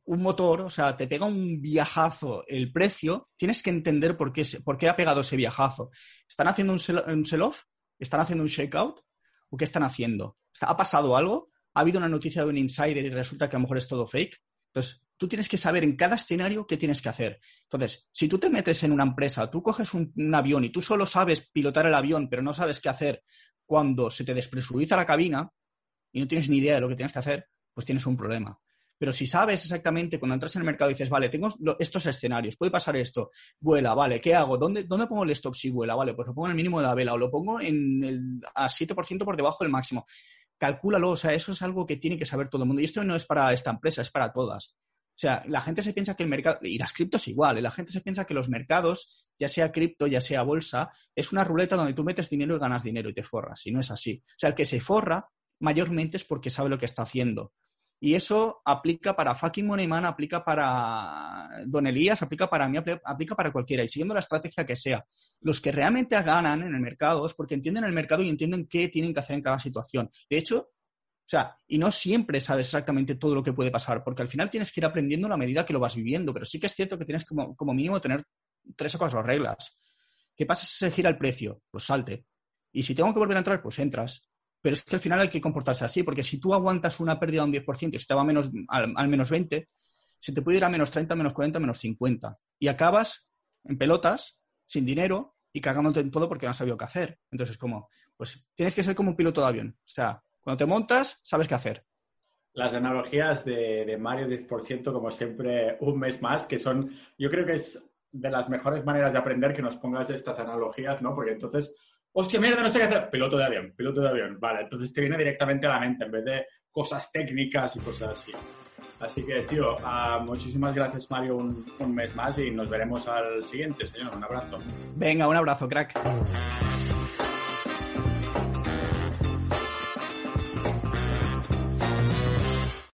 un motor, o sea, te pega un viajazo el precio, tienes que entender por qué, por qué ha pegado ese viajazo. ¿Están haciendo un sell-off? ¿Están haciendo un shakeout? ¿O qué están haciendo? ¿Ha pasado algo? ¿Ha habido una noticia de un insider y resulta que a lo mejor es todo fake? Entonces, tú tienes que saber en cada escenario qué tienes que hacer. Entonces, si tú te metes en una empresa, tú coges un, avión y tú solo sabes pilotar el avión, pero no sabes qué hacer cuando se te despresuriza la cabina y no tienes ni idea de lo que tienes que hacer, pues tienes un problema. Pero si sabes exactamente cuando entras en el mercado y dices, vale, tengo estos escenarios, puede pasar esto, vuela, vale, ¿qué hago? ¿Dónde, ¿Dónde pongo el stop si vuela? Vale, pues lo pongo en el mínimo de la vela o lo pongo en el, a 7% por debajo del máximo. Calcúlalo, o sea, eso es algo que tiene que saber todo el mundo. Y esto no es para esta empresa, es para todas. O sea, la gente se piensa que el mercado, y las criptos igual, ¿eh? la gente se piensa que los mercados, ya sea cripto, ya sea bolsa, es una ruleta donde tú metes dinero y ganas dinero y te forras. Y no es así. O sea, el que se forra mayormente es porque sabe lo que está haciendo. Y eso aplica para fucking Moneyman, aplica para Don Elías, aplica para mí, aplica para cualquiera. Y siguiendo la estrategia que sea, los que realmente ganan en el mercado es porque entienden el mercado y entienden qué tienen que hacer en cada situación. De hecho, o sea, y no siempre sabes exactamente todo lo que puede pasar, porque al final tienes que ir aprendiendo a medida que lo vas viviendo, pero sí que es cierto que tienes como, como mínimo tener tres o cuatro reglas. ¿Qué pasa si se gira el precio? Pues salte. Y si tengo que volver a entrar, pues entras. Pero es que al final hay que comportarse así, porque si tú aguantas una pérdida de un 10% y se te va menos, al, menos 20, se te puede ir a menos 30, menos 40, menos 50. Y acabas en pelotas, sin dinero y cagándote en todo porque no has sabido qué hacer. Entonces, como, pues tienes que ser como un piloto de avión. O sea, cuando te montas, sabes qué hacer. Las analogías de, de Mario 10%, como siempre, un mes más, que son, yo creo que es de las mejores maneras de aprender que nos pongas estas analogías, ¿no? Porque entonces, hostia, mierda, no sé qué hacer. Piloto de avión, piloto de avión. Vale, entonces te viene directamente a la mente en vez de cosas técnicas y cosas así. Así que, tío, uh, muchísimas gracias, Mario, un, un mes más y nos veremos al siguiente, señor. Un abrazo. Venga, un abrazo, crack.